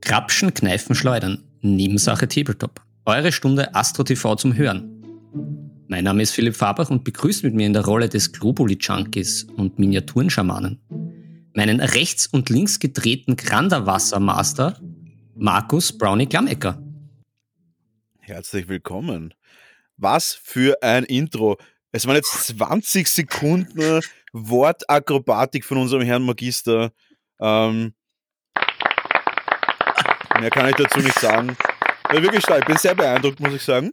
Krapschen, Kneifen, Schleudern. Nebensache Tabletop. Eure Stunde Astro TV zum Hören. Mein Name ist Philipp Fabach und begrüßt mit mir in der Rolle des Globuli-Junkies und Miniaturenschamanen meinen rechts und links gedrehten Granderwassermaster Markus Brownie Klammecker. Herzlich willkommen. Was für ein Intro. Es waren jetzt 20 Sekunden Wortakrobatik von unserem Herrn Magister. Ähm, mehr kann ich dazu nicht sagen. Ja, wirklich. Ich bin sehr beeindruckt, muss ich sagen.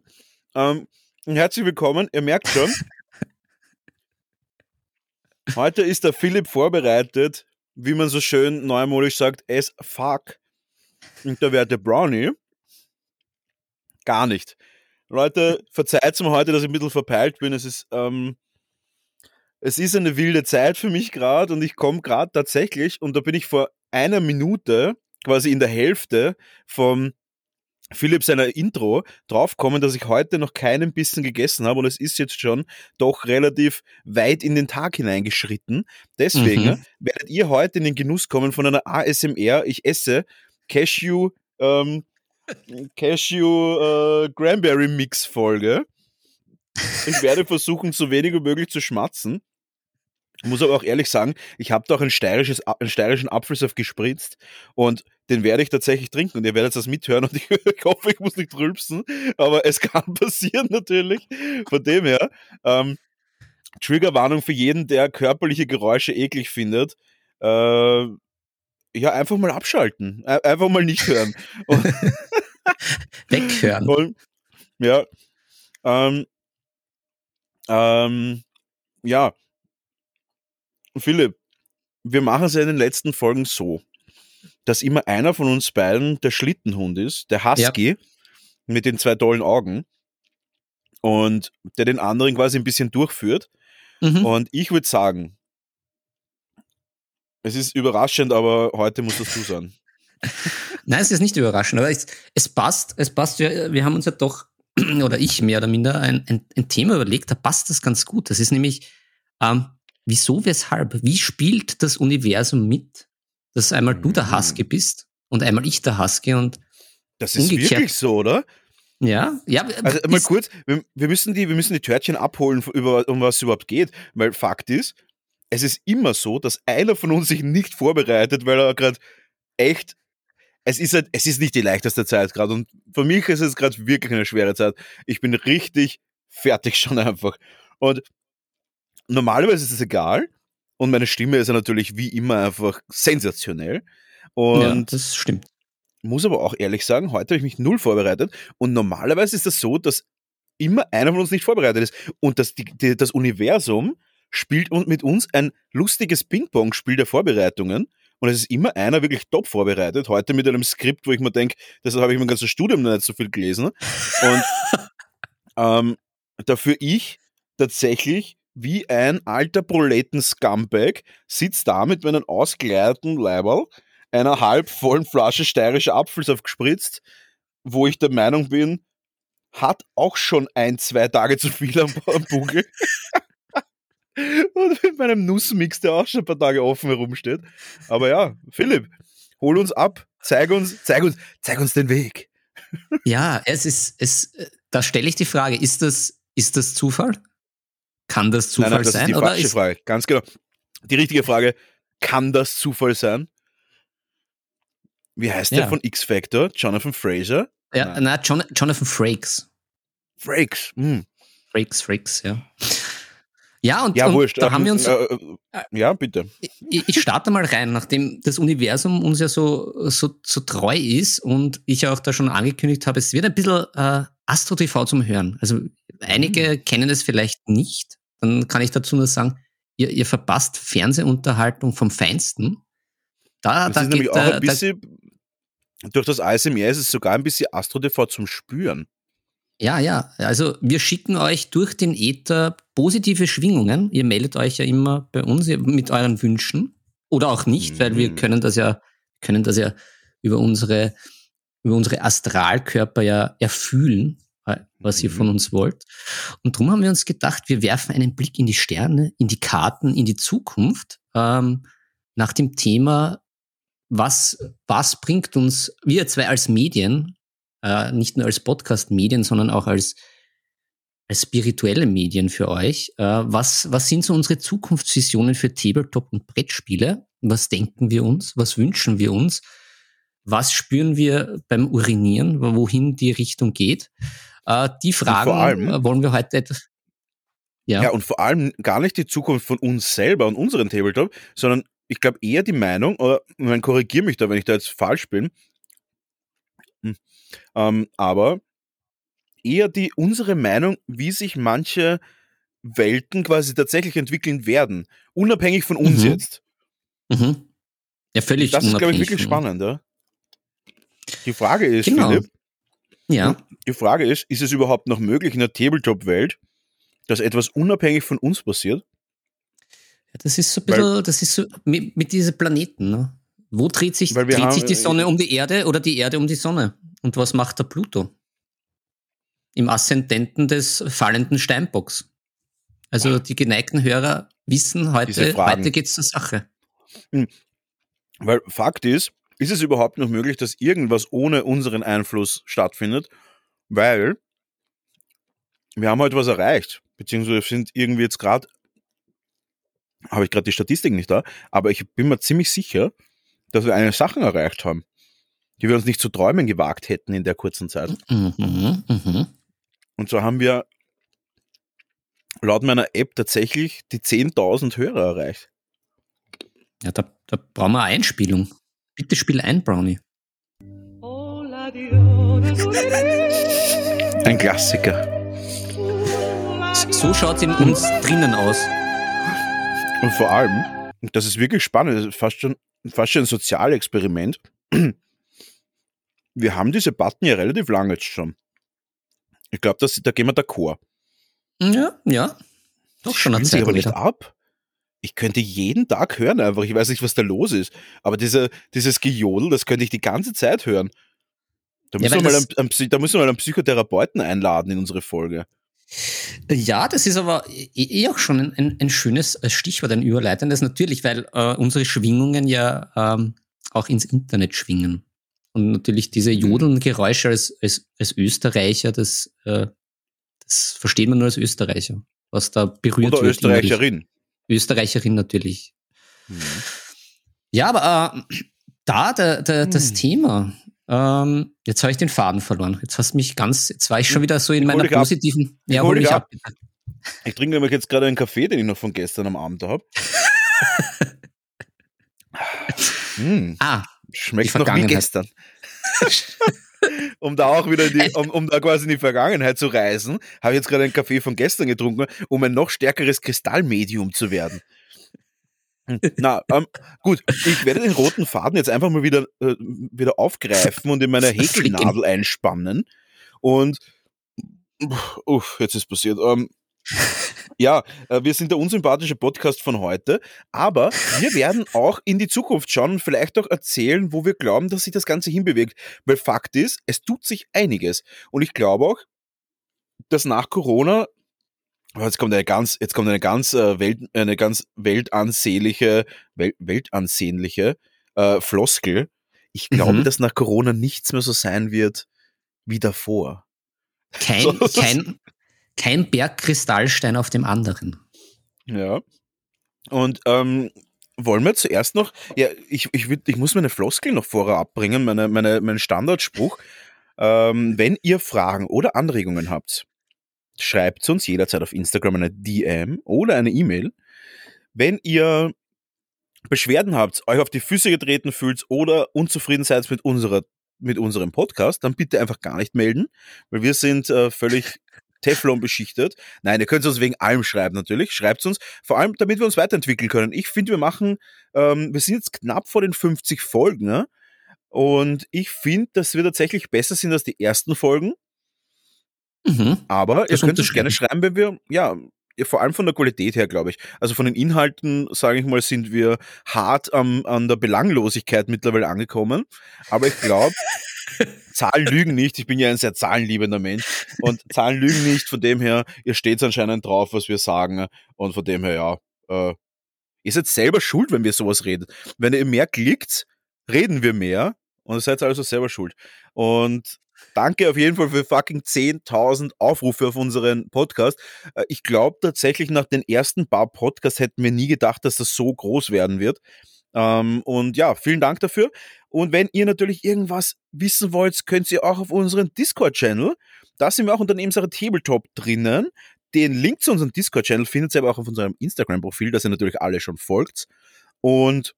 Ähm, herzlich willkommen. Ihr merkt schon, heute ist der Philipp vorbereitet, wie man so schön neumodisch sagt, as fuck. Und der werte Brownie gar nicht. Leute, verzeiht mir heute, dass ich ein bisschen verpeilt bin. Es ist, ähm, es ist eine wilde Zeit für mich gerade und ich komme gerade tatsächlich, und da bin ich vor einer Minute quasi in der Hälfte vom Philipp seiner Intro draufkommen, dass ich heute noch keinen Bissen gegessen habe und es ist jetzt schon doch relativ weit in den Tag hineingeschritten. Deswegen mhm. werdet ihr heute in den Genuss kommen von einer ASMR. Ich esse Cashew, ähm, Cashew äh, Cranberry Mix Folge. Ich werde versuchen, so wenig wie möglich zu schmatzen. Muss aber auch ehrlich sagen, ich habe da auch steirisches, einen steirischen Apfelsaft gespritzt und den werde ich tatsächlich trinken und ihr werdet das mithören und ich, ich hoffe, ich muss nicht rülpsen, aber es kann passieren natürlich. Von dem her, ähm, Triggerwarnung für jeden, der körperliche Geräusche eklig findet. Äh, ja, einfach mal abschalten. Einfach mal nicht hören. Weghören. Und, ja. Ähm, ähm, ja, Philipp, wir machen es ja in den letzten Folgen so, dass immer einer von uns beiden der Schlittenhund ist, der Husky ja. mit den zwei tollen Augen und der den anderen quasi ein bisschen durchführt. Mhm. Und ich würde sagen, es ist überraschend, aber heute muss das du sein. Nein, es ist nicht überraschend, aber es, es passt, es passt, wir, wir haben uns ja doch, oder ich mehr oder minder, ein, ein, ein Thema überlegt, da passt das ganz gut. Das ist nämlich, ähm, Wieso, weshalb? Wie spielt das Universum mit, dass einmal du der Husky mhm. bist und einmal ich der Husky und Das ist umgekehrt. wirklich so, oder? Ja, ja. Also mal kurz, wir, wir, müssen die, wir müssen die Törtchen abholen, über, um was es überhaupt geht, weil Fakt ist, es ist immer so, dass einer von uns sich nicht vorbereitet, weil er gerade echt es ist halt, es ist nicht die leichteste Zeit gerade und für mich ist es gerade wirklich eine schwere Zeit. Ich bin richtig fertig schon einfach. Und normalerweise ist es egal. Und meine Stimme ist ja natürlich wie immer einfach sensationell. Und ja, das stimmt. Muss aber auch ehrlich sagen, heute habe ich mich null vorbereitet. Und normalerweise ist das so, dass immer einer von uns nicht vorbereitet ist. Und das, die, die, das Universum spielt mit uns ein lustiges Ping-Pong-Spiel der Vorbereitungen. Und es ist immer einer wirklich top vorbereitet. Heute mit einem Skript, wo ich mir denke, das habe ich mein ganzes Studium noch nicht so viel gelesen. Und ähm, dafür ich tatsächlich wie ein alter Proletten-Scumbag, sitzt da mit meinem ausgeleierten Leiberl, einer halb vollen Flasche steirischer Apfelsaft gespritzt, wo ich der Meinung bin, hat auch schon ein, zwei Tage zu viel am, am Buckel. Und mit meinem Nussmix, der auch schon ein paar Tage offen herumsteht. Aber ja, Philipp, hol uns ab, zeig uns, zeig uns, zeig uns den Weg. Ja, es ist, es, da stelle ich die Frage, ist das, ist das Zufall? Kann das Zufall nein, nein, das sein? Ist die oder falsche ist Frage. Ganz genau. Die richtige Frage, kann das Zufall sein? Wie heißt ja. der von X-Factor? Jonathan Fraser? Ja, na, John, Jonathan Frakes. Frakes, hm. Frakes, Frakes, ja. Ja, und, ja, und wurscht. da haben wir uns. Äh, äh, ja, bitte. Ich, ich, starte mal rein, nachdem das Universum uns ja so, so, so treu ist und ich auch da schon angekündigt habe, es wird ein bisschen äh, Astro TV zum Hören. Also einige mhm. kennen es vielleicht nicht dann kann ich dazu nur sagen, ihr, ihr verpasst Fernsehunterhaltung vom Feinsten. Da, das da ist nämlich auch ein bisschen, da, durch das ASMR ist es sogar ein bisschen Astro TV zum Spüren. Ja, ja. Also wir schicken euch durch den Äther positive Schwingungen. Ihr meldet euch ja immer bei uns mit euren Wünschen. Oder auch nicht, mhm. weil wir mhm. können das ja, können das ja über unsere, über unsere Astralkörper ja erfühlen was ihr von mhm. uns wollt. Und darum haben wir uns gedacht, wir werfen einen Blick in die Sterne, in die Karten, in die Zukunft, ähm, nach dem Thema, was, was bringt uns, wir zwei als Medien, äh, nicht nur als Podcast-Medien, sondern auch als, als spirituelle Medien für euch, äh, was, was sind so unsere Zukunftsvisionen für Tabletop und Brettspiele? Was denken wir uns? Was wünschen wir uns? Was spüren wir beim Urinieren? Wohin die Richtung geht? Äh, die Fragen allem, wollen wir heute etwas. Ja. ja, und vor allem gar nicht die Zukunft von uns selber und unseren Tabletop, sondern ich glaube eher die Meinung, oder man korrigiere mich da, wenn ich da jetzt falsch bin, hm, ähm, aber eher die unsere Meinung, wie sich manche Welten quasi tatsächlich entwickeln werden, unabhängig von uns mhm. jetzt. Mhm. Ja, völlig. Das ist, glaube ich, wirklich spannend. Ja? Die Frage ist, genau. Philipp, ja. die Frage ist, ist es überhaupt noch möglich in der Tabletop-Welt, dass etwas unabhängig von uns passiert? Ja, das ist so ein bisschen, weil, das ist so mit, mit diesen Planeten. Ne? Wo dreht sich, dreht haben, sich die Sonne um die Erde oder die Erde um die Sonne? Und was macht der Pluto? Im Aszendenten des fallenden Steinbocks. Also die geneigten Hörer wissen heute, heute geht es zur Sache. Hm. Weil Fakt ist, ist es überhaupt noch möglich, dass irgendwas ohne unseren Einfluss stattfindet? Weil wir haben heute was erreicht, beziehungsweise sind irgendwie jetzt gerade, habe ich gerade die Statistik nicht da, aber ich bin mir ziemlich sicher, dass wir eine Sache erreicht haben, die wir uns nicht zu träumen gewagt hätten in der kurzen Zeit. Mhm, mh. Und so haben wir laut meiner App tatsächlich die 10.000 Hörer erreicht. Ja, da, da brauchen wir eine Einspielung. Bitte spiel ein, Brownie. Ein Klassiker. So schaut es in uns drinnen aus. Und vor allem, das ist wirklich spannend, das ist fast schon, fast schon ein Sozialexperiment. Wir haben diese Button ja relativ lange jetzt schon. Ich glaube, da gehen wir d'accord. Ja, ja. Doch schon eine Zeit aber nicht ab ich könnte jeden Tag hören einfach. Ich weiß nicht, was da los ist. Aber diese, dieses Gejodel, das könnte ich die ganze Zeit hören. Da müssen, ja, wir, mal einen, einen, da müssen wir mal einen Psychotherapeuten einladen in unsere Folge. Ja, das ist aber eh, eh auch schon ein, ein, schönes Stichwort, ein überleitendes natürlich, weil äh, unsere Schwingungen ja ähm, auch ins Internet schwingen. Und natürlich diese mhm. jodelnden Geräusche als, als, als Österreicher, das, äh, das versteht man nur als Österreicher, was da berührt Oder wird. Österreicherin. Österreicherin natürlich. Mhm. Ja, aber äh, da der, der, mhm. das Thema, ähm, jetzt habe ich den Faden verloren. Jetzt hast mich ganz, jetzt war ich schon wieder so in ich meiner positiven. Ab. Ja, hol mich ab. ab. Ich trinke nämlich jetzt gerade einen Kaffee, den ich noch von gestern am Abend habe. mm, ah, schmeckt noch wie gestern. um da auch wieder die, um, um da quasi in die Vergangenheit zu reisen, habe ich jetzt gerade einen Kaffee von gestern getrunken, um ein noch stärkeres Kristallmedium zu werden. Hm, na, ähm, gut, ich werde den roten Faden jetzt einfach mal wieder, äh, wieder aufgreifen und in meine Häkelnadel einspannen. Und uff, jetzt ist passiert. Ähm, ja, äh, wir sind der unsympathische Podcast von heute, aber wir werden auch in die Zukunft schauen und vielleicht auch erzählen, wo wir glauben, dass sich das Ganze hinbewegt. Weil Fakt ist, es tut sich einiges. Und ich glaube auch, dass nach Corona jetzt kommt eine ganz, jetzt kommt eine ganz, äh, Welt, eine ganz weltansehnliche, Welt, weltansehnliche äh, Floskel. Ich glaube, mhm. dass nach Corona nichts mehr so sein wird wie davor. Kein, kein, kein Bergkristallstein auf dem anderen. Ja. Und ähm, wollen wir zuerst noch, ja, ich, ich, ich muss meine Floskel noch vorher abbringen, meine, meine, meinen Standardspruch. Ähm, wenn ihr Fragen oder Anregungen habt, schreibt uns jederzeit auf Instagram eine DM oder eine E-Mail. Wenn ihr Beschwerden habt, euch auf die Füße getreten fühlt oder unzufrieden seid mit unserer mit unserem Podcast, dann bitte einfach gar nicht melden, weil wir sind äh, völlig Teflon beschichtet. Nein, ihr könnt uns wegen allem schreiben natürlich. Schreibt uns, vor allem damit wir uns weiterentwickeln können. Ich finde, wir machen, ähm, wir sind jetzt knapp vor den 50 Folgen. Ne? Und ich finde, dass wir tatsächlich besser sind als die ersten Folgen. Mhm. Aber ihr könnt uns gerne schreiben, wenn wir, ja, vor allem von der Qualität her, glaube ich. Also von den Inhalten, sage ich mal, sind wir hart am, an der Belanglosigkeit mittlerweile angekommen. Aber ich glaube, Zahlen lügen nicht. Ich bin ja ein sehr zahlenliebender Mensch. Und Zahlen lügen nicht. Von dem her, ihr steht anscheinend drauf, was wir sagen. Und von dem her, ja, äh, ihr seid selber schuld, wenn wir sowas reden. Wenn ihr mehr klickt, reden wir mehr und ihr seid also selber schuld. Und danke auf jeden Fall für fucking 10.000 Aufrufe auf unseren Podcast. Äh, ich glaube tatsächlich, nach den ersten paar Podcasts hätten wir nie gedacht, dass das so groß werden wird. Ähm, und ja, vielen Dank dafür. Und wenn ihr natürlich irgendwas wissen wollt, könnt ihr auch auf unseren Discord-Channel. Da sind wir auch unter dem Sache Tabletop drinnen. Den Link zu unserem Discord-Channel findet ihr aber auch auf unserem Instagram-Profil, das ihr natürlich alle schon folgt. Und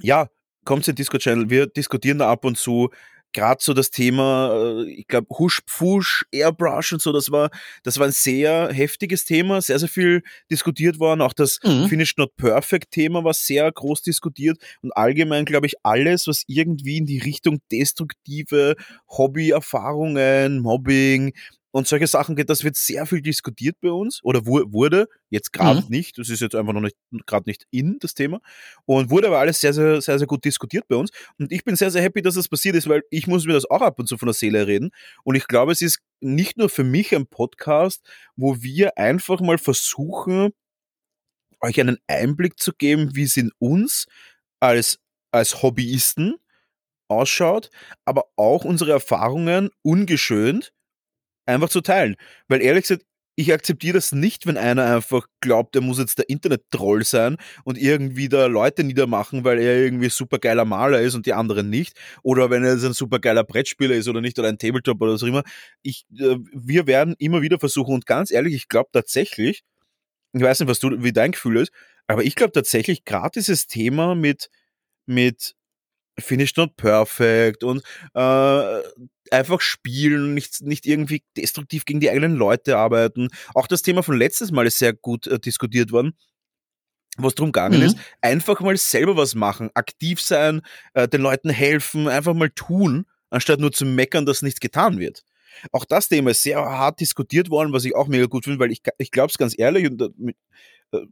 ja, kommt den Discord-Channel. Wir diskutieren da ab und zu gerade so das Thema, äh, ich glaube, Hush, Pfusch, Airbrush und so, das war, das war ein sehr heftiges Thema, sehr, sehr viel diskutiert worden. Auch das mhm. Finished Not Perfect Thema war sehr groß diskutiert und allgemein, glaube ich, alles, was irgendwie in die Richtung destruktive Hobbyerfahrungen, Mobbing, und solche Sachen geht, das wird sehr viel diskutiert bei uns oder wurde, jetzt gerade mhm. nicht, das ist jetzt einfach noch nicht gerade nicht in das Thema. Und wurde aber alles sehr, sehr, sehr, sehr gut diskutiert bei uns. Und ich bin sehr, sehr happy, dass das passiert ist, weil ich muss mir das auch ab und zu von der Seele reden. Und ich glaube, es ist nicht nur für mich ein Podcast, wo wir einfach mal versuchen, euch einen Einblick zu geben, wie es in uns als, als Hobbyisten ausschaut, aber auch unsere Erfahrungen ungeschönt einfach zu teilen. Weil ehrlich gesagt, ich akzeptiere das nicht, wenn einer einfach glaubt, er muss jetzt der Internet-Troll sein und irgendwie da Leute niedermachen, weil er irgendwie super geiler Maler ist und die anderen nicht. Oder wenn er jetzt ein super geiler Brettspieler ist oder nicht oder ein Tabletop oder was auch immer. Ich, äh, wir werden immer wieder versuchen und ganz ehrlich, ich glaube tatsächlich, ich weiß nicht, was du, wie dein Gefühl ist, aber ich glaube tatsächlich, gerade dieses Thema mit, mit Finish Not Perfect und äh, einfach spielen, nicht, nicht irgendwie destruktiv gegen die eigenen Leute arbeiten. Auch das Thema von letztes Mal ist sehr gut äh, diskutiert worden was drum gegangen mhm. ist, einfach mal selber was machen, aktiv sein, äh, den Leuten helfen, einfach mal tun, anstatt nur zu meckern, dass nichts getan wird. Auch das Thema ist sehr hart diskutiert worden, was ich auch mega gut finde, weil ich, ich glaube es ganz ehrlich, und äh,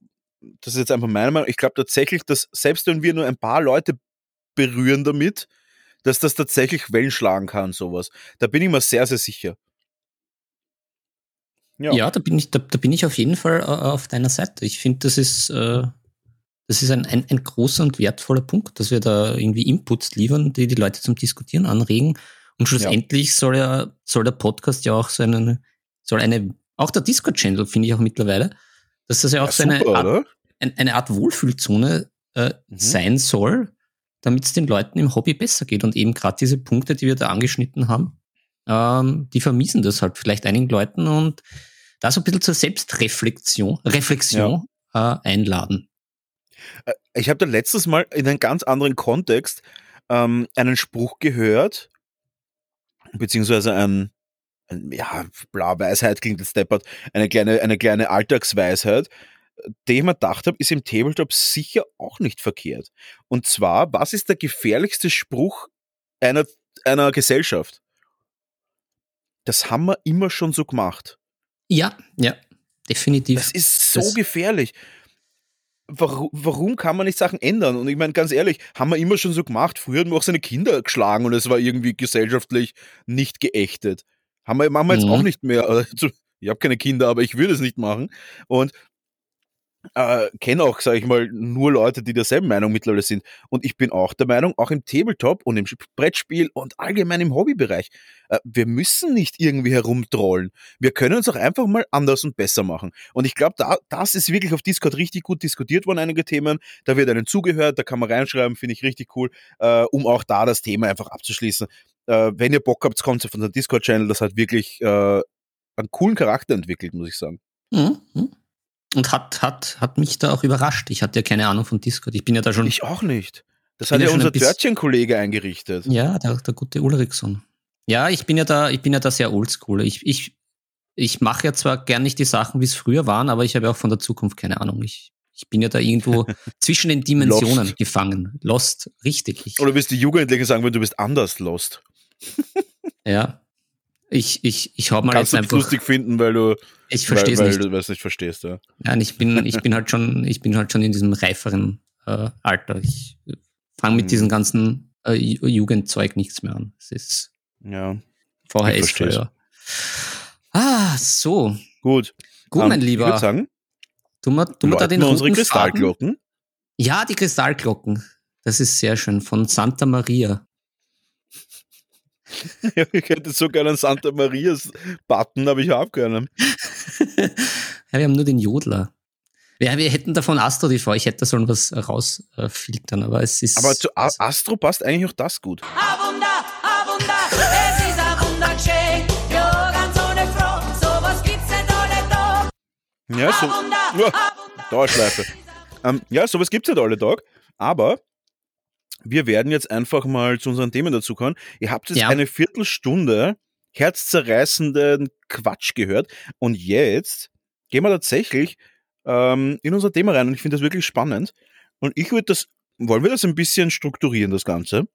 das ist jetzt einfach meine Meinung, ich glaube tatsächlich, dass selbst wenn wir nur ein paar Leute berühren damit, dass das tatsächlich Wellen schlagen kann, sowas. Da bin ich mir sehr, sehr sicher. Ja, ja da, bin ich, da, da, bin ich auf jeden Fall äh, auf deiner Seite. Ich finde, das ist, äh, das ist ein, ein, ein, großer und wertvoller Punkt, dass wir da irgendwie Inputs liefern, die die Leute zum Diskutieren anregen. Und schlussendlich ja. soll ja, soll der Podcast ja auch so eine, soll eine, auch der Discord-Channel finde ich auch mittlerweile, dass das ja auch ja, so eine, Art, eine Art Wohlfühlzone äh, mhm. sein soll, damit es den Leuten im Hobby besser geht. Und eben gerade diese Punkte, die wir da angeschnitten haben, ähm, die vermiesen das halt vielleicht einigen Leuten und da so ein bisschen zur Selbstreflexion Reflexion, ja. äh, einladen. Äh, ich habe da letztes Mal in einem ganz anderen Kontext ähm, einen Spruch gehört, beziehungsweise ein, ein ja, bla, Weisheit klingt jetzt deppert, eine kleine, eine kleine Alltagsweisheit, den ich mir gedacht habe, ist im Tabletop sicher auch nicht verkehrt. Und zwar, was ist der gefährlichste Spruch einer, einer Gesellschaft? Das haben wir immer schon so gemacht. Ja, ja, definitiv. Das ist so das gefährlich. Warum, warum, kann man nicht Sachen ändern? Und ich meine, ganz ehrlich, haben wir immer schon so gemacht. Früher haben wir auch seine Kinder geschlagen und es war irgendwie gesellschaftlich nicht geächtet. Haben wir, machen wir jetzt mhm. auch nicht mehr. Also, ich habe keine Kinder, aber ich würde es nicht machen. Und äh, kenne auch, sage ich mal, nur Leute, die derselben Meinung mittlerweile sind. Und ich bin auch der Meinung, auch im Tabletop und im Brettspiel und allgemein im Hobbybereich, äh, wir müssen nicht irgendwie herumtrollen. Wir können uns auch einfach mal anders und besser machen. Und ich glaube, da, das ist wirklich auf Discord richtig gut diskutiert worden, einige Themen. Da wird einem zugehört, da kann man reinschreiben, finde ich richtig cool, äh, um auch da das Thema einfach abzuschließen. Äh, wenn ihr Bock habt, kommt auf unseren Discord-Channel. Das hat wirklich äh, einen coolen Charakter entwickelt, muss ich sagen. Mhm. Und hat, hat, hat mich da auch überrascht. Ich hatte ja keine Ahnung von Discord. Ich bin ja da schon. Ich auch nicht. Das hat ja, ja unser Törtchen-Kollege eingerichtet. Ja, der, der gute Ulrichson. Ja, ich bin ja da, ich bin ja da sehr oldschool. Ich, ich, ich mache ja zwar gern nicht die Sachen, wie es früher waren, aber ich habe ja auch von der Zukunft keine Ahnung. Ich, ich bin ja da irgendwo zwischen den Dimensionen lost. gefangen. Lost, richtig. Ich, Oder wirst die Jugendlichen sagen, wenn du bist anders lost. ja. Ich, ich, ich hau mal Kannst jetzt einfach. lustig finden, weil du, ich verstehe es nicht. Weil du es nicht verstehst, ja. Ja, und ich bin, ich bin halt schon, ich bin halt schon in diesem reiferen äh, Alter. Ich fange mit hm. diesem ganzen äh, Jugendzeug nichts mehr an. Es ist ja. vorher ist früher. Ah, so. Gut. Gut, um, mein Lieber. Ich würde sagen, tun wir, tun wir da den unsere Kristallglocken. Ja, die Kristallglocken. Das ist sehr schön. Von Santa Maria. Ich hätte so gerne einen Santa Marias-Button, aber ich habe keinen. ja, wir haben nur den Jodler. Ja, wir hätten davon Astro TV. Ich hätte da sollen was rausfiltern, aber es ist. Aber zu Astro passt eigentlich auch das gut. A Wunder, a Wunder, es ist ein Wunder geschehen. Ja, ganz ohne Frau, sowas gibt's nicht alle Tag. Ja, so. Ja, Dauerschleife. Ähm, ja, sowas gibt's nicht alle Tag. Aber wir werden jetzt einfach mal zu unseren Themen dazukommen. Ihr habt jetzt Ja. eine Viertelstunde herzzerreißenden Quatsch gehört. Und jetzt gehen wir tatsächlich ähm, in unser Thema rein. Und ich finde das wirklich spannend. Und ich würde das, wollen wir das ein bisschen strukturieren, das Ganze?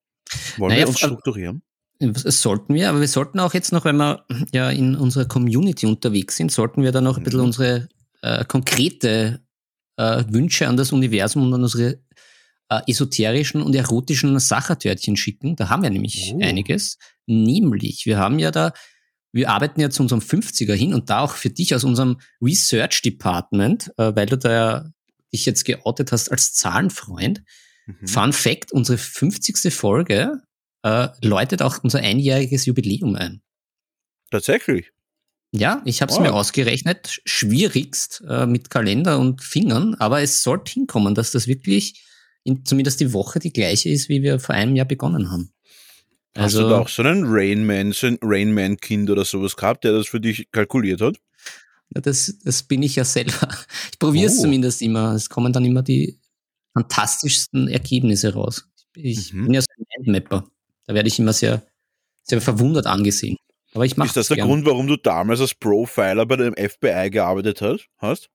Wollen Naja, wir uns strukturieren? Das sollten wir, aber wir sollten auch jetzt noch, wenn wir ja in unserer Community unterwegs sind, sollten wir dann noch ein bisschen Mhm. unsere äh, konkrete äh, Wünsche an das Universum und an unsere äh, esoterischen und erotischen Sachertörtchen schicken. Da haben wir nämlich Oh. einiges. Nämlich, wir haben ja da, wir arbeiten ja zu unserem 50er hin und da auch für dich aus unserem Research Department, äh, weil du da ja dich jetzt geoutet hast als Zahlenfreund. Mhm. Fun Fact, unsere 50. Folge äh, läutet auch unser einjähriges Jubiläum ein. Tatsächlich. Ja, ich habe es Oh. mir ausgerechnet, sch- schwierigst äh, mit Kalender und Fingern, aber es sollte hinkommen, dass das wirklich in, zumindest die Woche die gleiche ist, wie wir vor einem Jahr begonnen haben. Hast du da auch so einen Rainman, so ein Rainman-Kind oder sowas gehabt, der das für dich kalkuliert hat? Das, das bin ich ja selber. Ich probiere es Oh. zumindest immer. Es kommen dann immer die fantastischsten Ergebnisse raus. Ich Mhm. bin ja so ein Mindmapper. Da werde ich immer sehr, sehr verwundert angesehen. Aber ich mache Ist das der Grund, warum du damals als Profiler bei dem FBI gearbeitet hast?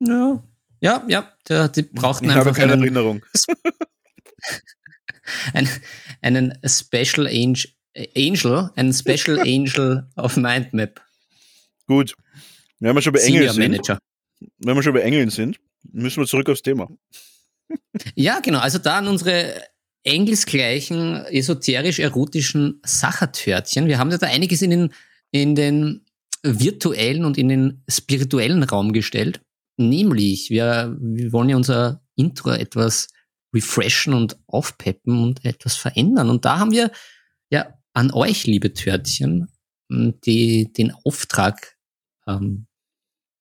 Ja, ja, ja. Der, die brauchten ich habe einfach keine einen, Erinnerung. ein, einen Special Angel, Angel, einen Special Angel auf Mindmap. Gut. Wenn wir schon bei Engeln sind, wenn wir schon bei Engeln sind, müssen wir zurück aufs Thema. Ja, genau. Also da an unsere engelsgleichen, esoterisch-erotischen Sachertörtchen. Wir haben ja da einiges in den, in den virtuellen und in den spirituellen Raum gestellt. Nämlich, wir, wir wollen ja unser Intro etwas refreshen und aufpeppen und etwas verändern. Und da haben wir ja an euch, liebe Törtchen, die, den Auftrag ähm,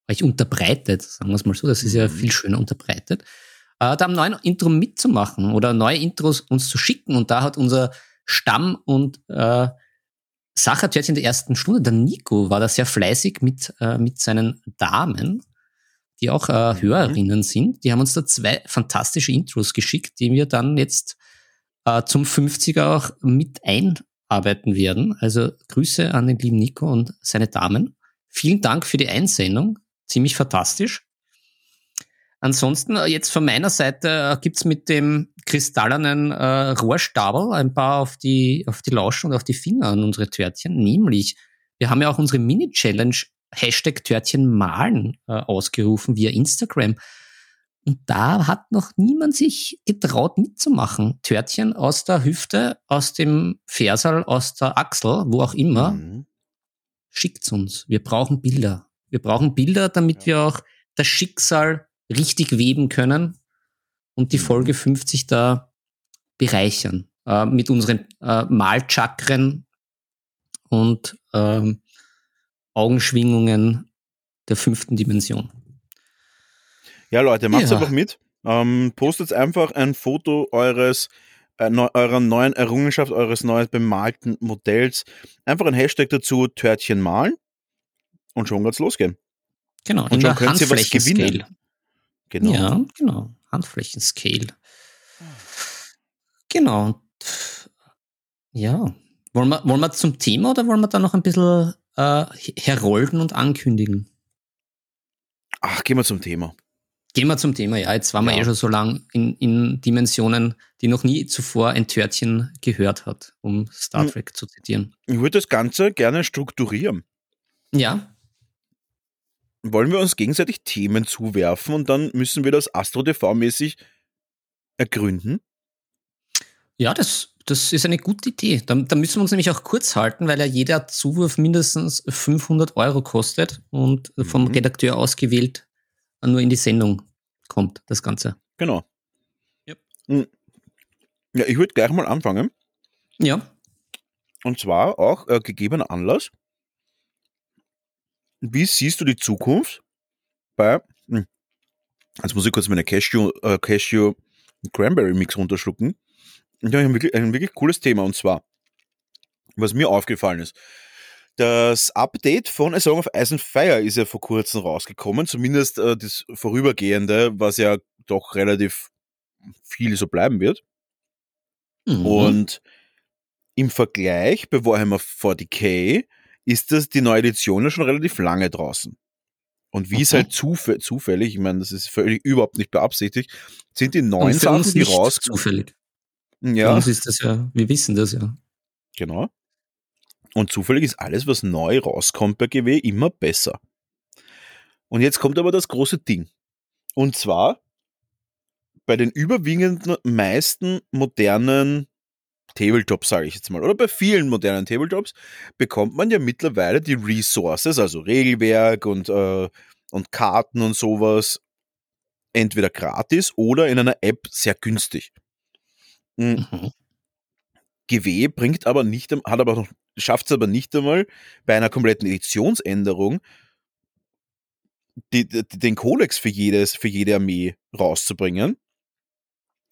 euch unterbreitet, sagen wir es mal so, das ist ja Mhm. viel schöner unterbreitet, äh, da am neuen Intro mitzumachen oder neue Intros uns zu schicken. Und da hat unser Stamm- und äh, Sachertörtchen der ersten Stunde, der Nico, war da sehr fleißig mit, äh, mit seinen Damen, die auch äh, Mhm. Hörerinnen sind. Die haben uns da zwei fantastische Intros geschickt, die wir dann jetzt äh, zum 50er auch mit einarbeiten werden. Also Grüße an den lieben Nico und seine Damen. Vielen Dank für die Einsendung. Ziemlich fantastisch. Ansonsten, äh, jetzt von meiner Seite äh, gibt's mit dem kristallenen äh, Rohrstabel ein paar auf die, auf die Lauschen und auf die Finger an unsere Törtchen. Nämlich, wir haben ja auch unsere Mini-Challenge Hashtag Törtchen malen äh, ausgerufen via Instagram. Und da hat noch niemand sich getraut mitzumachen. Törtchen aus der Hüfte, aus dem Versal, aus der Achsel, wo auch immer Mhm. schickt's uns. Wir brauchen Bilder. Wir brauchen Bilder, damit Ja. wir auch das Schicksal richtig weben können und die Mhm. Folge 50 da bereichern. Äh, mit unseren äh, Malchakren und ähm, Augenschwingungen der fünften Dimension. Ja, Leute, macht's Ja. einfach mit. Ähm, postet einfach ein Foto eures äh, neu, eurer neuen Errungenschaft, eures neu bemalten Modells. Einfach ein Hashtag dazu, Törtchen malen. Und schon kann's losgehen. Genau, Und schon könnt ihr was gewinnen. Genau. Ja, genau. Handflächenscale. Genau. Ja. Wollen wir, wollen wir zum Thema oder wollen wir da noch ein bisschen äh, herolden und ankündigen? Ach, gehen wir zum Thema. Gehen wir zum Thema. Ja, jetzt waren wir Ja. eh schon so lang in, in Dimensionen, die noch nie zuvor ein Törtchen gehört hat, um Star Hm. Trek zu zitieren. Ich würde das Ganze gerne strukturieren. Ja, Wollen wir uns gegenseitig Themen zuwerfen und dann müssen wir das Astro TV-mäßig ergründen? ja, das, das ist eine gute Idee. Da, da müssen wir uns nämlich auch kurz halten, weil ja jeder Zuwurf mindestens 500 Euro kostet und vom Mhm. Redakteur ausgewählt nur in die Sendung kommt, das Ganze. Genau. Ja. Ja, ich würde gleich mal anfangen. Ja. Und zwar auch äh, gegebener Anlass. Wie siehst du die Zukunft bei. Hm, jetzt muss ich kurz meine Cashew, äh, Cashew Cranberry Mix runterschlucken. Ich ein wirklich, ein wirklich cooles Thema. Und zwar, was mir aufgefallen ist. Das Update von A Song of Ice and Fire ist ja vor kurzem rausgekommen, zumindest äh, das vorübergehende, was ja doch relativ viel so bleiben wird. Mhm. Und im Vergleich bei Warhammer 40k ist das die neue Edition ja schon relativ lange draußen. Und wie es Mhm. halt zufä zufällig, ich meine, das ist völlig überhaupt nicht beabsichtigt, sind die neuen Sachen, die nicht raus. zufällig. Ja, uns ist das ja, wir wissen das ja. genau. Und zufällig ist alles, was neu rauskommt bei GW, immer besser. Und jetzt kommt aber das große Ding. Und zwar bei den überwiegenden meisten modernen Tabletops, sage ich jetzt mal, oder bei vielen modernen Tabletops, bekommt man ja mittlerweile die Resources, also Regelwerk und, äh, und Karten und sowas, entweder gratis oder in einer App sehr günstig. Mm, Mhm. GW bringt aber nicht, hat aber noch, schafft es aber nicht einmal bei einer kompletten Editionsänderung die, die, den Kodex für jedes, für jede Armee rauszubringen.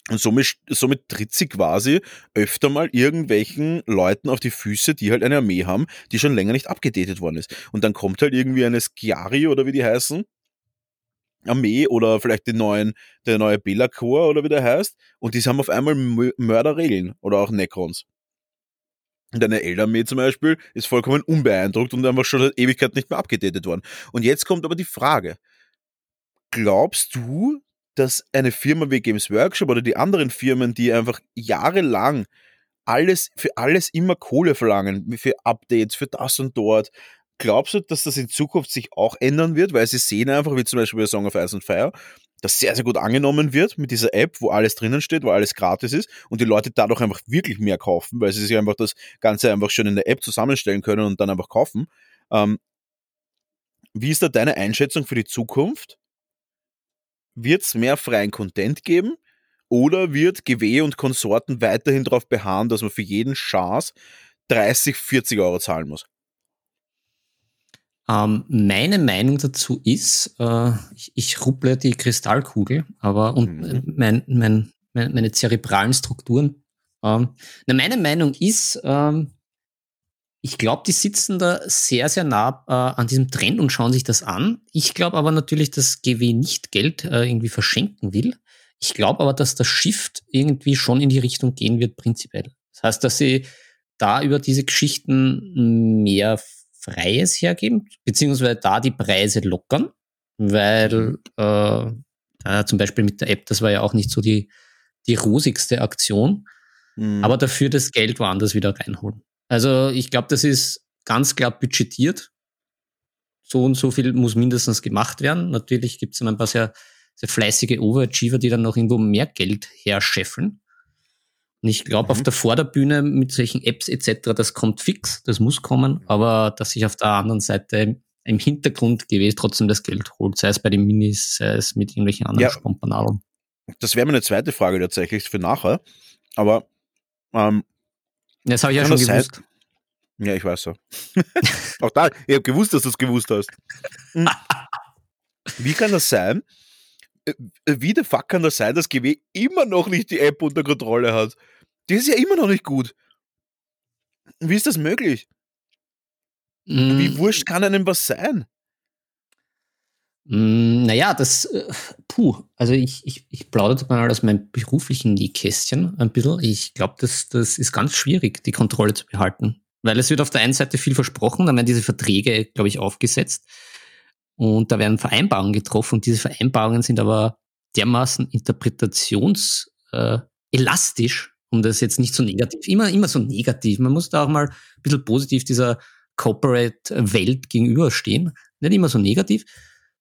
Und somit, somit tritt sie quasi öfter mal irgendwelchen Leuten auf die Füße, die halt eine Armee haben, die schon länger nicht abgedatet worden ist. Und dann kommt halt irgendwie eine Skiari oder wie die heißen, Armee oder vielleicht den neuen, der neue Bella Corps oder wie der heißt, und die haben auf einmal Mö- Mörderregeln oder auch Necrons. Und eine Eldarmee zum Beispiel ist vollkommen unbeeindruckt und einfach schon seit Ewigkeit nicht mehr abgedatet worden. Und jetzt kommt aber die Frage. Glaubst du, dass eine Firma wie Games Workshop oder die anderen Firmen, die einfach jahrelang alles, für alles immer Kohle verlangen, für Updates, für das und dort, glaubst du, dass das in Zukunft sich auch ändern wird? Weil sie sehen einfach, wie zum Beispiel bei Song of Ice and Fire, das sehr, sehr gut angenommen wird mit dieser App, wo alles drinnen steht, wo alles gratis ist und die Leute dadurch einfach wirklich mehr kaufen, weil sie sich einfach das Ganze einfach schon in der App zusammenstellen können und dann einfach kaufen. Ähm, wie ist da deine Einschätzung für die Zukunft? Wird es mehr freien Content geben? Oder wird GW und Konsorten weiterhin darauf beharren, dass man für jeden Chance 30, 40 Euro zahlen muss? Ähm, meine Meinung dazu ist, äh, ich, ich rupple die Kristallkugel, aber und Mhm. mein, mein, mein, meine zerebralen Strukturen. Ähm, na, meine Meinung ist, ähm, ich glaube, die sitzen da sehr, sehr nah äh, an diesem Trend und schauen sich das an. Ich glaube aber natürlich, dass GW nicht Geld äh, irgendwie verschenken will. Ich glaube aber, dass das Shift irgendwie schon in die Richtung gehen wird, prinzipiell. Das heißt, dass sie da über diese Geschichten mehr Freies hergeben, beziehungsweise da die Preise lockern, weil äh, äh, zum Beispiel mit der App, das war ja auch nicht so die, die rosigste Aktion, Mhm. aber dafür das Geld woanders wieder reinholen. Also ich glaube, das ist ganz klar budgetiert. So und so viel muss mindestens gemacht werden. Natürlich gibt es dann ein paar sehr, sehr fleißige Overachiever, die dann noch irgendwo mehr Geld herscheffeln. Und ich glaube, Mhm. auf der Vorderbühne mit solchen Apps etc., das kommt fix, das muss kommen, aber dass sich auf der anderen Seite im Hintergrund GW trotzdem das Geld holt, sei es bei den Minis, sei es mit irgendwelchen anderen Ja. Spompanadeln. Das wäre meine zweite Frage tatsächlich für nachher. Aber ähm, Das habe ich ja schon das sein? gewusst. ja, ich weiß so. Auch da, ich habe gewusst, dass du es gewusst hast. Hm. Wie kann das sein? Äh, Wie der fuck kann das sein, dass GW immer noch nicht die App unter Kontrolle hat? Die ist ja immer noch nicht gut. Wie ist das möglich? Mm, Wie wurscht kann einem was sein? Mm, Naja, das, äh, puh, also ich, ich, ich plaudere mal aus meinem beruflichen Nähkästchen ein bisschen. Ich glaube, das, das ist ganz schwierig, die Kontrolle zu behalten. Weil es wird auf der einen Seite viel versprochen, dann werden diese Verträge, glaube ich, aufgesetzt und da werden Vereinbarungen getroffen. Und diese Vereinbarungen sind aber dermaßen interpretations äh, elastisch, um das jetzt nicht so negativ, immer, immer so negativ. Man muss da auch mal ein bisschen positiv dieser Corporate-Welt gegenüberstehen, nicht immer so negativ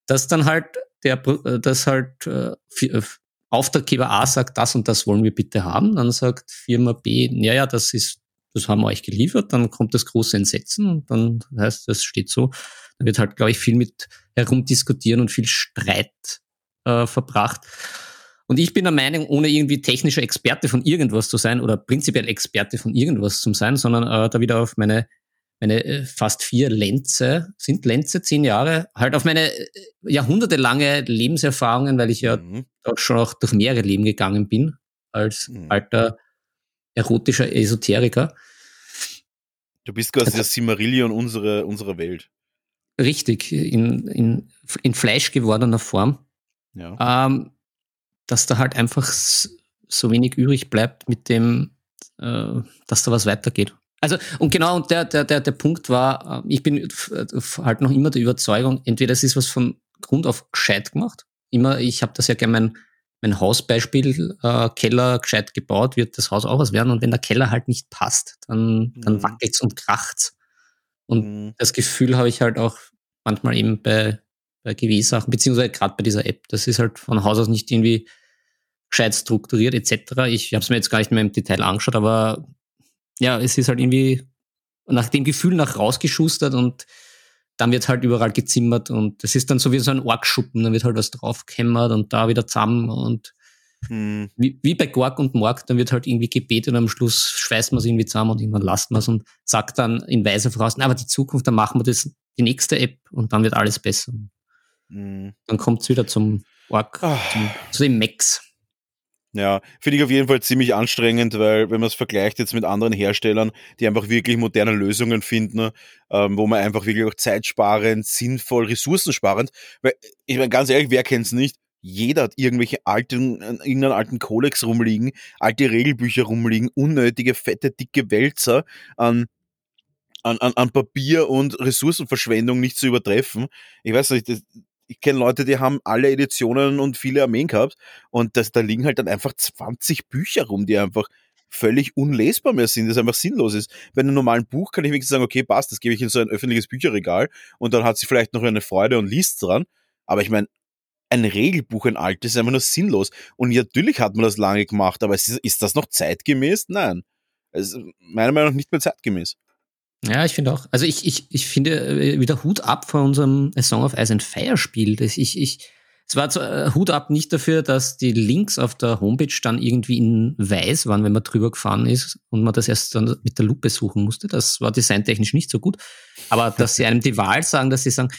dass dann halt der, äh, dass halt äh, äh, Auftraggeber A sagt, das und das wollen wir bitte haben, dann sagt Firma B, ja, ja, das ist, das haben wir euch geliefert, dann kommt das große Entsetzen und dann heißt, das steht so, dann wird halt, glaube ich, viel mit herumdiskutieren und viel Streit äh, verbracht. Und ich bin der Meinung, ohne irgendwie technischer Experte von irgendwas zu sein oder prinzipiell Experte von irgendwas zu sein, sondern äh, da wieder auf meine, meine äh, fast vier Lenze, sind Lenze zehn Jahre, halt auf meine äh, jahrhundertelange Lebenserfahrungen, weil ich ja Mhm. auch schon auch durch mehrere Leben gegangen bin, als Mhm. alter erotischer Esoteriker. Du bist quasi der Simmerillion unserer, unserer Welt. Richtig, in, in, in Fleisch gewordener Form. Ja. ähm, dass da halt einfach so wenig übrig bleibt mit dem, äh, dass da was weitergeht. Also, und genau, und der, der, der, der Punkt war, äh, ich bin halt noch immer der Überzeugung, entweder es ist was von Grund auf gescheit gemacht. Immer, ich habe das ja gerne mein, mein Hausbeispiel, äh, Keller gescheit gebaut, wird das Haus auch was werden. Und wenn der Keller halt nicht passt, dann, dann Mhm. wackelt's und kracht's. Und Mhm. das Gefühl habe ich halt auch manchmal eben bei, bei GW-Sachen, beziehungsweise gerade bei dieser App. Das ist halt von Haus aus nicht irgendwie gescheit strukturiert etc. Ich habe es mir jetzt gar nicht mehr im Detail angeschaut, aber ja, es ist halt irgendwie nach dem Gefühl nach rausgeschustert und dann wird halt überall gezimmert und das ist dann so wie so ein Orkschuppen, dann wird halt was draufgehämmert und da wieder zusammen und Mhm. wie, wie bei Gork und Morg, dann wird halt irgendwie gebetet und am Schluss schweißt man es irgendwie zusammen und irgendwann lasst man es und sagt dann in Weise voraus, na, aber die Zukunft, dann machen wir das, die nächste App und dann wird alles besser. Mhm. Dann kommt es wieder zum Org, Ah. zum, zu dem Max. Ja, finde ich auf jeden Fall ziemlich anstrengend, weil wenn man es vergleicht jetzt mit anderen Herstellern, die einfach wirklich moderne Lösungen finden, ähm, wo man einfach wirklich auch zeitsparend, sinnvoll, ressourcensparend, weil ich meine ganz ehrlich, wer kennt's nicht? Jeder hat irgendwelche alten, äh, irgendeinen alten Kodex rumliegen, alte Regelbücher rumliegen, unnötige, fette, dicke Wälzer an, an, an, an Papier und Ressourcenverschwendung nicht zu übertreffen. Ich weiß nicht, das, ich kenne Leute, die haben alle Editionen und viele Armeen gehabt und das, da liegen halt dann einfach 20 Bücher rum, die einfach völlig unlesbar mehr sind, das einfach sinnlos ist. Bei einem normalen Buch kann ich wenigstens sagen, okay, passt, das gebe ich in so ein öffentliches Bücherregal und dann hat sie vielleicht noch eine Freude und liest dran. Aber ich meine, ein Regelbuch, ein altes, ist einfach nur sinnlos. Und natürlich hat man das lange gemacht, aber ist, ist das noch zeitgemäß? Nein. Es meiner Meinung nach nicht mehr zeitgemäß. Ja, ich finde auch. Also ich, ich, ich finde äh, wieder Hut ab vor unserem A Song of Ice and Fire Spiel. Das ich, ich, es war zwar äh, Hut ab nicht dafür, dass die Links auf der Homepage dann irgendwie in weiß waren, wenn man drüber gefahren ist und man das erst dann mit der Lupe suchen musste. Das war designtechnisch nicht so gut. Aber dass sie einem die Wahl sagen, dass sie sagen,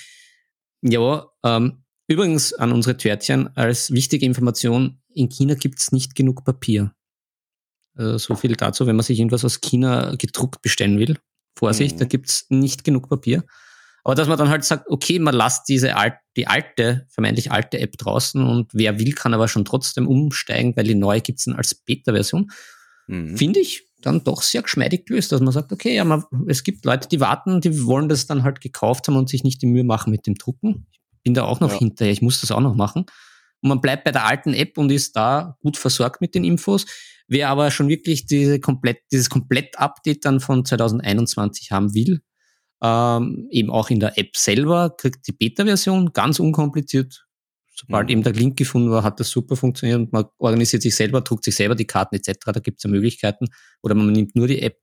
ja, ähm, übrigens an unsere Törtchen als wichtige Information, in China gibt's nicht genug Papier. Also so viel dazu, wenn man sich irgendwas aus China gedruckt bestellen will. Vorsicht, Mhm. da gibt's nicht genug Papier. Aber dass man dann halt sagt, okay, man lasst diese alt, die alte, vermeintlich alte App draußen und wer will, kann aber schon trotzdem umsteigen, weil die neue gibt's dann als Beta-Version, Mhm. finde ich dann doch sehr geschmeidig gelöst, dass man sagt, okay, ja, man, es gibt Leute, die warten, die wollen das dann halt gekauft haben und sich nicht die Mühe machen mit dem Drucken. Ich bin da auch noch Ja. hinterher, ich muss das auch noch machen. Und man bleibt bei der alten App und ist da gut versorgt mit den Infos. Wer aber schon wirklich diese komplett, dieses Komplett-Update dann von 2021 haben will, ähm, eben auch in der App selber, kriegt die Beta-Version ganz unkompliziert. Sobald Mhm. eben der Link gefunden war, hat das super funktioniert und man organisiert sich selber, druckt sich selber die Karten etc. Da gibt's ja Möglichkeiten. Oder man nimmt nur die App.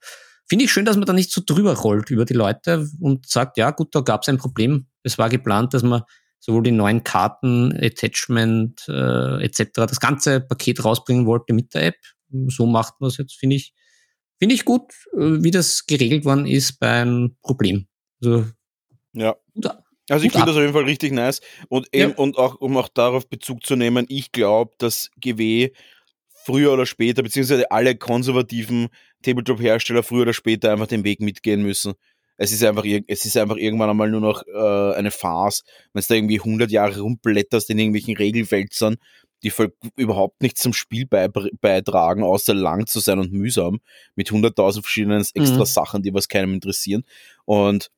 Finde ich schön, dass man da nicht so drüber rollt über die Leute und sagt, ja gut, da gab's ein Problem. Es war geplant, dass man sowohl die neuen Karten, Attachment äh, etc. das ganze Paket rausbringen wollte mit der App. So macht man es jetzt, finde ich. Finde ich gut, äh, wie das geregelt worden ist beim Problem. Also, Ja. gut. Also ich finde das auf jeden Fall richtig nice. Und eben, Ja. und auch, um auch darauf Bezug zu nehmen, ich glaube, dass GW früher oder später, beziehungsweise alle konservativen Tabletop-Hersteller früher oder später einfach den Weg mitgehen müssen. Es ist einfach, es ist einfach irgendwann einmal nur noch äh, eine Farce, wenn du da irgendwie 100 Jahre rumblätterst in irgendwelchen Regelwälzern, die überhaupt nichts zum Spiel beitragen, außer lang zu sein und mühsam, mit 100.000 verschiedenen extra Mhm. Sachen, die was keinem interessieren. Und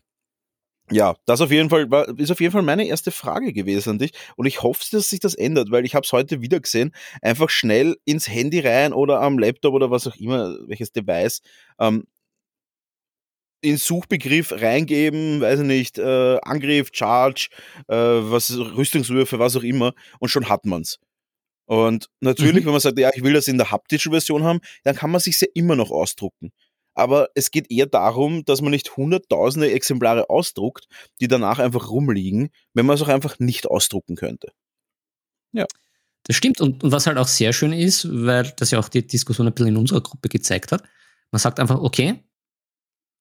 ja, das auf jeden Fall war, ist auf jeden Fall meine erste Frage gewesen an dich. Und ich hoffe, dass sich das ändert, weil ich habe es heute wieder gesehen. Einfach schnell ins Handy rein oder am Laptop oder was auch immer, welches Device, ähm, in Suchbegriff reingeben, weiß ich nicht, äh, Angriff, Charge, äh, was Rüstungswürfe, was auch immer, und schon hat man's. Und natürlich, Mhm. wenn man sagt, ja, ich will das in der haptischen Version haben, dann kann man sich ja immer noch ausdrucken. Aber es geht eher darum, dass man nicht hunderttausende Exemplare ausdruckt, die danach einfach rumliegen, wenn man es auch einfach nicht ausdrucken könnte. Das stimmt. Und, und was halt auch sehr schön ist, weil das ja auch die Diskussion ein bisschen in unserer Gruppe gezeigt hat, man sagt einfach, okay,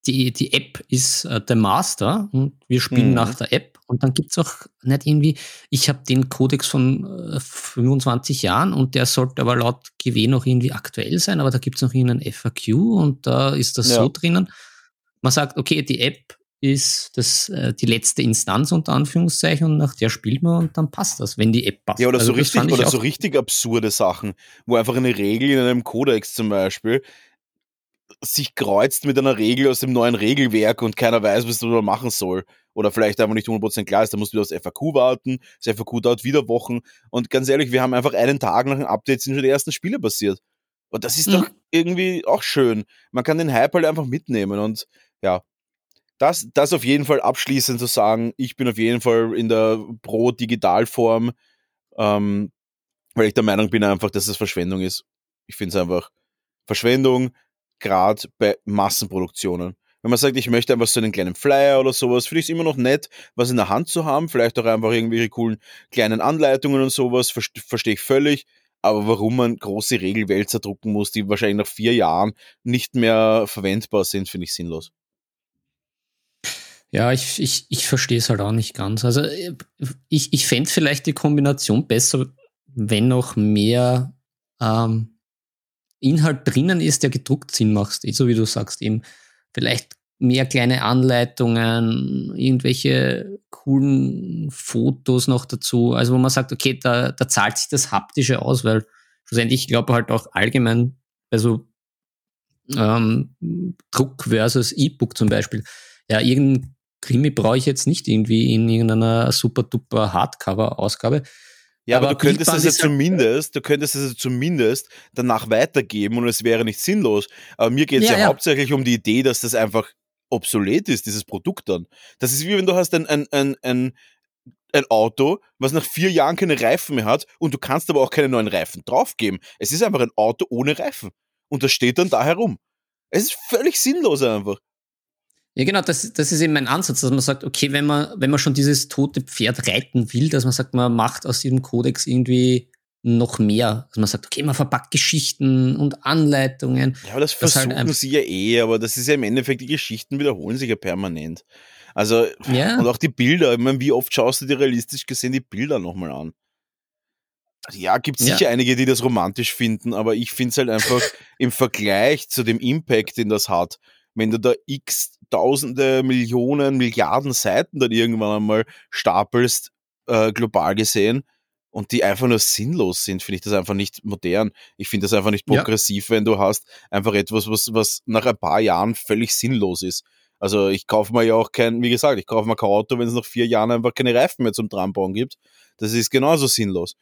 die, die App ist äh, der Master und wir spielen Mhm. nach der App und dann gibt's auch nicht irgendwie, ich habe den Kodex von äh, 25 Jahren und der sollte aber laut GW noch irgendwie aktuell sein, aber da gibt's noch irgendeinen FAQ und da ist das Ja. so drinnen. Man sagt, okay, die App ist das, äh, die letzte Instanz unter Anführungszeichen und nach der spielt man und dann passt das, wenn die App passt. Ja, oder Also so richtig, oder so richtig absurde Sachen, wo einfach eine Regel in einem Kodex zum Beispiel sich kreuzt mit einer Regel aus dem neuen Regelwerk und keiner weiß, was da machen soll. Oder vielleicht einfach nicht 100% klar ist, da musst du wieder aufs FAQ warten. Das FAQ dauert wieder Wochen. Und ganz ehrlich, wir haben einfach einen Tag nach dem Update sind schon die ersten Spiele passiert. Und das ist Mhm. doch irgendwie auch schön. Man kann den Hype halt einfach mitnehmen. Und ja, das, das auf jeden Fall abschließend zu sagen, ich bin auf jeden Fall in der Pro-Digital-Form, ähm, weil ich der Meinung bin einfach, dass es Verschwendung ist. Ich finde es einfach Verschwendung, gerade bei Massenproduktionen. Wenn man sagt, ich möchte einfach so einen kleinen Flyer oder sowas, finde ich es immer noch nett, was in der Hand zu haben, vielleicht auch einfach irgendwelche coolen kleinen Anleitungen und sowas, verste- verstehe ich völlig. Aber warum man große Regelwälzer drucken muss, die wahrscheinlich nach vier Jahren nicht mehr verwendbar sind, finde ich sinnlos. Ja, ich, ich, ich verstehe es halt auch nicht ganz. Also äh, ich, ich fände vielleicht die Kombination besser, wenn noch mehr ähm, Inhalt drinnen ist, der gedruckt Sinn macht, eh, so wie du sagst, eben vielleicht mehr kleine Anleitungen, irgendwelche coolen Fotos noch dazu. Also wo man sagt, okay, da, da zahlt sich das Haptische aus, weil schlussendlich, ich glaube halt auch allgemein bei so ähm, Druck versus E-Book zum Beispiel. Ja, irgendein Krimi brauche ich jetzt nicht irgendwie in irgendeiner super duper Hardcover-Ausgabe. Ja, aber, Aber du könntest es ja zumindest, du könntest es ja zumindest danach weitergeben und es wäre nicht sinnlos. Aber mir geht es ja, Ja, ja. hauptsächlich um die Idee, dass das einfach obsolet ist, dieses Produkt dann. Das ist wie wenn du hast ein, ein, ein, ein, ein Auto, was nach vier Jahren keine Reifen mehr hat und du kannst aber auch keine neuen Reifen draufgeben. Es ist einfach ein Auto ohne Reifen. Und das steht dann da herum. Es ist völlig sinnlos einfach. Ja, genau, das, das ist eben mein Ansatz, dass man sagt, okay, wenn man, wenn man schon dieses tote Pferd reiten will, dass man sagt, man macht aus diesem Kodex irgendwie noch mehr. Dass man sagt, okay, man verpackt Geschichten und Anleitungen. Ja, aber das halt versuchen einfach- sie ja eh, aber das ist ja im Endeffekt, die Geschichten wiederholen sich ja permanent. Also, Ja. und auch die Bilder, ich meine, wie oft schaust du dir realistisch gesehen die Bilder nochmal an? Also, Ja, gibt Ja. sicher einige, die das romantisch finden, aber ich finde es halt einfach im Vergleich zu dem Impact, den das hat, wenn du da x tausende, Millionen, Milliarden Seiten dann irgendwann einmal stapelst, äh, global gesehen, und die einfach nur sinnlos sind, finde ich das einfach nicht modern. Ich finde das einfach nicht Ja. progressiv, wenn du hast einfach etwas, was, was nach ein paar Jahren völlig sinnlos ist. Also ich kaufe mir ja auch kein, wie gesagt, ich kaufe mir kein Auto, wenn es nach vier Jahren einfach keine Reifen mehr zum Dranbauen gibt. Das ist genauso sinnlos.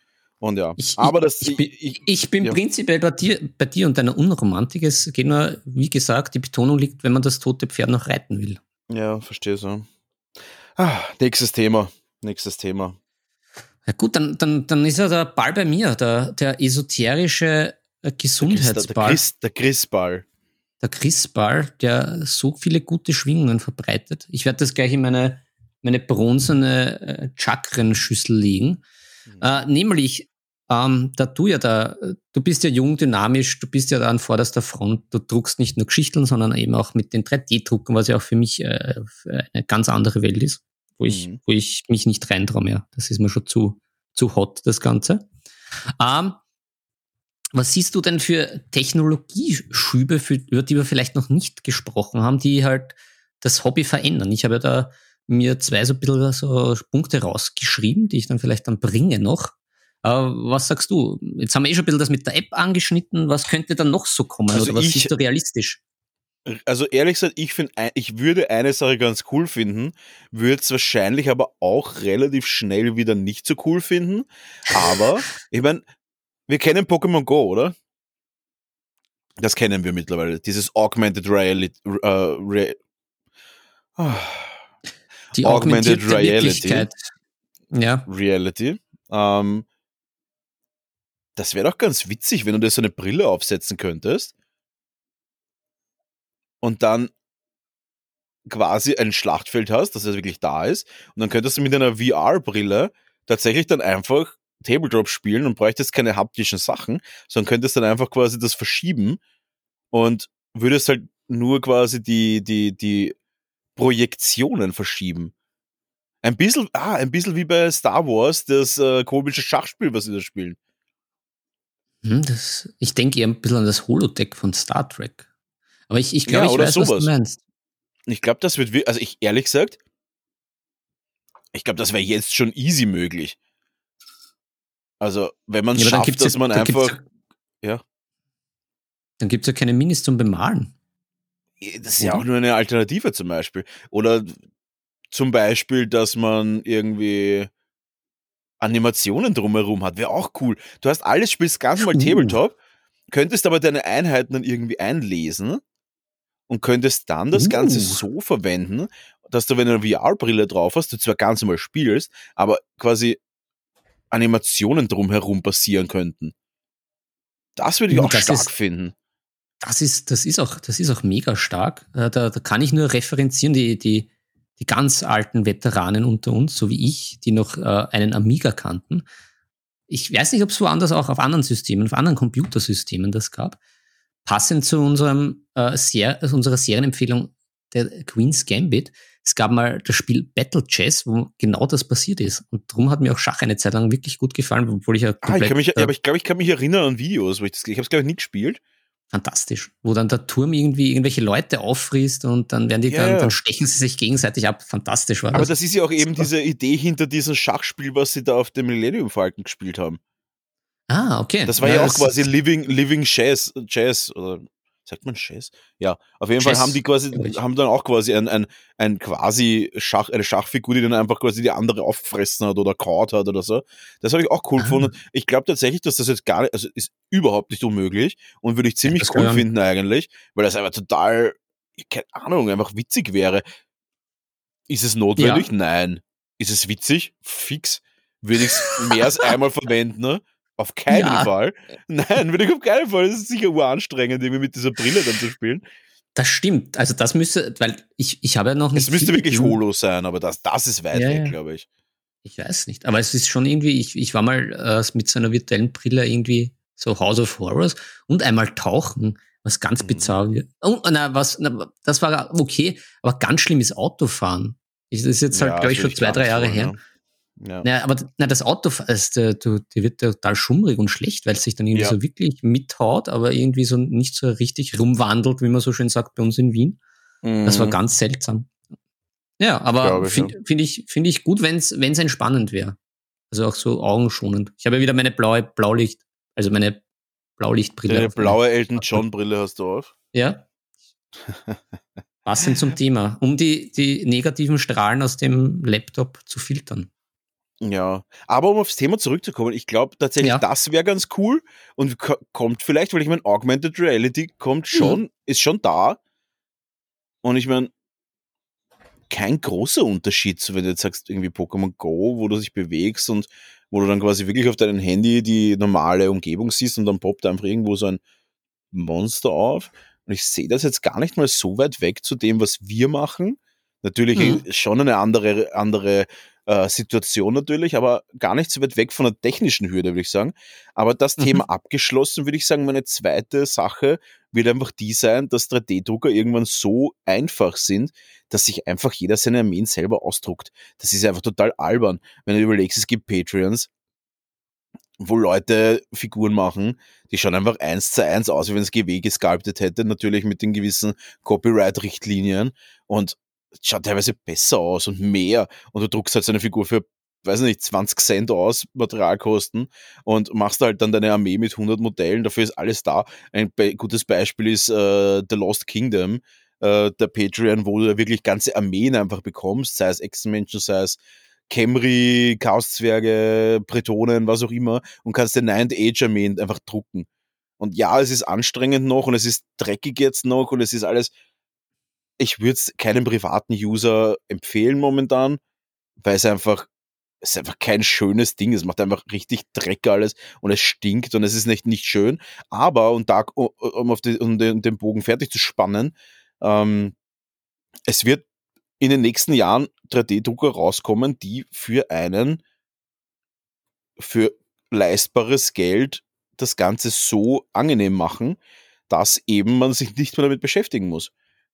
Und ja, Ich, aber ich, das, ich, bin, ich bin ja. prinzipiell bei dir, bei dir und deiner Unromantik. Es geht nur, wie gesagt, die Betonung liegt, wenn man das tote Pferd noch reiten will. ja, verstehe so. Ah, nächstes Thema, nächstes Thema. Ja gut, dann, dann, dann ist ja der Ball bei mir, der, der esoterische äh, Der, Gesundheitsball. Der Chrisball. der Chrisball, der so viele gute Schwingungen verbreitet. Ich werde das gleich in meine, meine bronzene äh, Chakrenschüssel legen. Mhm. Äh, nämlich, ähm, da du ja da, du bist ja jung, dynamisch, du bist ja da an vorderster Front, du druckst nicht nur Geschichten, sondern eben auch mit den 3D-Drucken, was ja auch für mich äh, eine ganz andere Welt ist, wo ich, Mhm. wo ich mich nicht reintraue mehr. Das ist mir schon zu, zu hot, das Ganze. Ähm, was siehst du denn für Technologieschübe, für, über die wir vielleicht noch nicht gesprochen haben, die halt das Hobby verändern? Ich habe ja da mir zwei so ein bisschen so Punkte rausgeschrieben, die ich dann vielleicht dann bringe noch. Aber was sagst du? Jetzt haben wir eh schon ein bisschen das mit der App angeschnitten. Was könnte dann noch so kommen? Also Oder was ich- siehst du realistisch? Also ehrlich gesagt, ich finde, ich würde eine Sache ganz cool finden, würde es wahrscheinlich aber auch relativ schnell wieder nicht so cool finden. Aber ich meine, wir kennen Pokémon Go, oder? Das kennen wir mittlerweile. Dieses Augmented Reality. Äh, Re Die Augmented Reality. Ja, Reality. Ähm, das wäre doch ganz witzig, wenn du dir so eine Brille aufsetzen könntest und dann quasi ein Schlachtfeld hast, das ja wirklich da ist, und dann könntest du mit einer VR-Brille tatsächlich dann einfach Tabletop spielen und bräuchtest keine haptischen Sachen, sondern könntest dann einfach quasi das verschieben und würdest halt nur quasi die, die, die Projektionen verschieben. Ein bisschen, ah, ein bisschen wie bei Star Wars, das äh, komische Schachspiel, was sie da spielen. Hm, das, ich denke eher ein bisschen an das Holodeck von Star Trek. Aber ich, ich glaube, Ja, ich weiß, was sowas. du meinst. Ich glaube, das wird, wir- also ich ehrlich gesagt, ich glaube, das wäre jetzt schon easy möglich. Also, wenn man es Ja, schafft, dass ja, man einfach, ja, dann gibt's ja keine Minis zum Bemalen. das ist ja auch nur eine Alternative zum Beispiel. Oder zum Beispiel, dass man irgendwie Animationen drumherum hat, wäre auch cool. Du hast alles, spielst ganz normal Uh. Tabletop, könntest aber deine Einheiten dann irgendwie einlesen und könntest dann das Uh. Ganze so verwenden, dass du, wenn du eine VR-Brille drauf hast, du zwar ganz normal spielst, aber quasi Animationen drumherum passieren könnten. Das würde ich auch das stark ist- finden. Das ist, das ist auch, das ist auch mega stark. Äh, Da, da kann ich nur referenzieren, die, die, die ganz alten Veteranen unter uns, so wie ich, die noch äh, einen Amiga kannten. Ich weiß nicht, ob es woanders auch auf anderen Systemen, auf anderen Computersystemen das gab. Passend zu unserem, äh, Ser also unserer Serienempfehlung der Queen's Gambit. Es gab mal das Spiel Battle Chess, wo genau das passiert ist. Und darum hat mir auch Schach eine Zeit lang wirklich gut gefallen, obwohl ich ja Ah, ich komplett mich, äh, aber ich glaube, ich kann mich erinnern an Videos, wo ich das, ich habe es glaube ich nie gespielt. Fantastisch, wo dann der Turm irgendwie irgendwelche Leute auffrisst und dann werden die Ja, dann, ja. dann stechen sie sich gegenseitig ab. Fantastisch war Aber das. das ist ja auch eben diese Idee hinter diesem Schachspiel, was sie da auf dem Millennium Falcon gespielt haben. ah, okay. Das war ja, auch das- quasi Living, Living Chess, Chess, oder sagt man Chess? Ja, auf jeden Fall Chess, haben die quasi, haben dann auch quasi ein, ein, ein quasi Schach, eine Schachfigur, die dann einfach quasi die andere auffressen hat oder kaut hat oder so. Das habe ich auch cool Ah. gefunden. Ich glaube tatsächlich, dass das jetzt gar nicht, also ist überhaupt nicht unmöglich und würde ich ziemlich das cool finden eigentlich, weil das einfach total, keine Ahnung, einfach witzig wäre. Ist es notwendig? Nein. Ist es witzig? Fix. Würde ich es mehr als einmal verwenden? Ne? Auf keinen Ja. Fall. Nein, würde ich auf keinen Fall. Das ist sicher uranstrengend, irgendwie mit dieser Brille dann zu spielen. Das stimmt. Also das müsste, weil ich, ich habe ja noch nicht. Es müsste wirklich mit- Holo sein, aber das, das ist weit Ja, weg, ja. glaube ich. Ich weiß nicht. Aber es ist schon irgendwie, ich, ich war mal äh, mit so einer virtuellen Brille irgendwie so House of Horrors und einmal tauchen, was ganz Mhm. bizarr wird. Oh, na, was, na, das war okay, aber ganz schlimm ist Autofahren. Ich, das ist jetzt halt, Ja, glaube ich, schon zwei, drei Jahre grauenvoll, her. Ja. Naja, aber na, das Auto, ist, äh, du, die wird total schummrig und schlecht, weil es sich dann irgendwie Ja. so wirklich mithaut, aber irgendwie so nicht so richtig rumwandelt, wie man so schön sagt bei uns in Wien. Das war Mhm. ganz seltsam. Ja, aber ich, finde find ich, find ich gut, wenn es entspannend wäre. Also auch so augenschonend. Ich habe ja wieder meine blaue Blaulicht, also meine Blaulichtbrille. Deine blaue Elton John Brille hast du auf. Ja. Passend zum Thema, um die, die negativen Strahlen aus dem Laptop zu filtern. Ja, aber um aufs Thema zurückzukommen, ich glaube tatsächlich, Ja. das wäre ganz cool und ko- kommt vielleicht, weil ich meine, Augmented Reality kommt Mhm. schon, ist schon da. Und ich meine, kein großer Unterschied, so wenn du jetzt sagst, irgendwie Pokémon Go, wo du dich bewegst und wo du dann quasi wirklich auf deinem Handy die normale Umgebung siehst und dann poppt einfach irgendwo so ein Monster auf. Und ich sehe das jetzt gar nicht mal so weit weg zu dem, was wir machen. Natürlich Mhm. schon eine andere, andere äh, Situation natürlich, aber gar nicht so weit weg von der technischen Hürde, würde ich sagen. Aber das Mhm. Thema abgeschlossen, würde ich sagen, meine zweite Sache wird einfach die sein, dass 3D-Drucker irgendwann so einfach sind, dass sich einfach jeder seine Armeen selber ausdruckt. Das ist einfach total albern. Wenn du überlegst, es gibt Patreons, wo Leute Figuren machen, die schauen einfach eins zu eins aus, wie wenn es GW gesculptet hätte, natürlich mit den gewissen Copyright-Richtlinien und schaut teilweise besser aus und mehr und du druckst halt so eine Figur für, weiß nicht, 20 Cent aus, Materialkosten und machst halt dann deine Armee mit 100 Modellen, dafür ist alles da. Ein be gutes Beispiel ist äh, The Lost Kingdom, äh, der Patreon, wo du wirklich ganze Armeen einfach bekommst, sei es Echsenmenschen, sei es Kemri, Chaoszwerge, Bretonen, was auch immer, und kannst den Ninth Age Armeen einfach drucken. Und ja, es ist anstrengend noch und es ist dreckig jetzt noch und es ist alles. Ich würde es keinem privaten User empfehlen momentan, weil es einfach, es ist einfach kein schönes Ding. Es macht einfach richtig Dreck alles und es stinkt und es ist nicht, nicht schön. Aber, und da, um, auf die, um den, den Bogen fertig zu spannen, ähm, es wird in den nächsten Jahren 3D-Drucker rauskommen, die für einen, für leistbares Geld das Ganze so angenehm machen, dass eben man sich nicht mehr damit beschäftigen muss.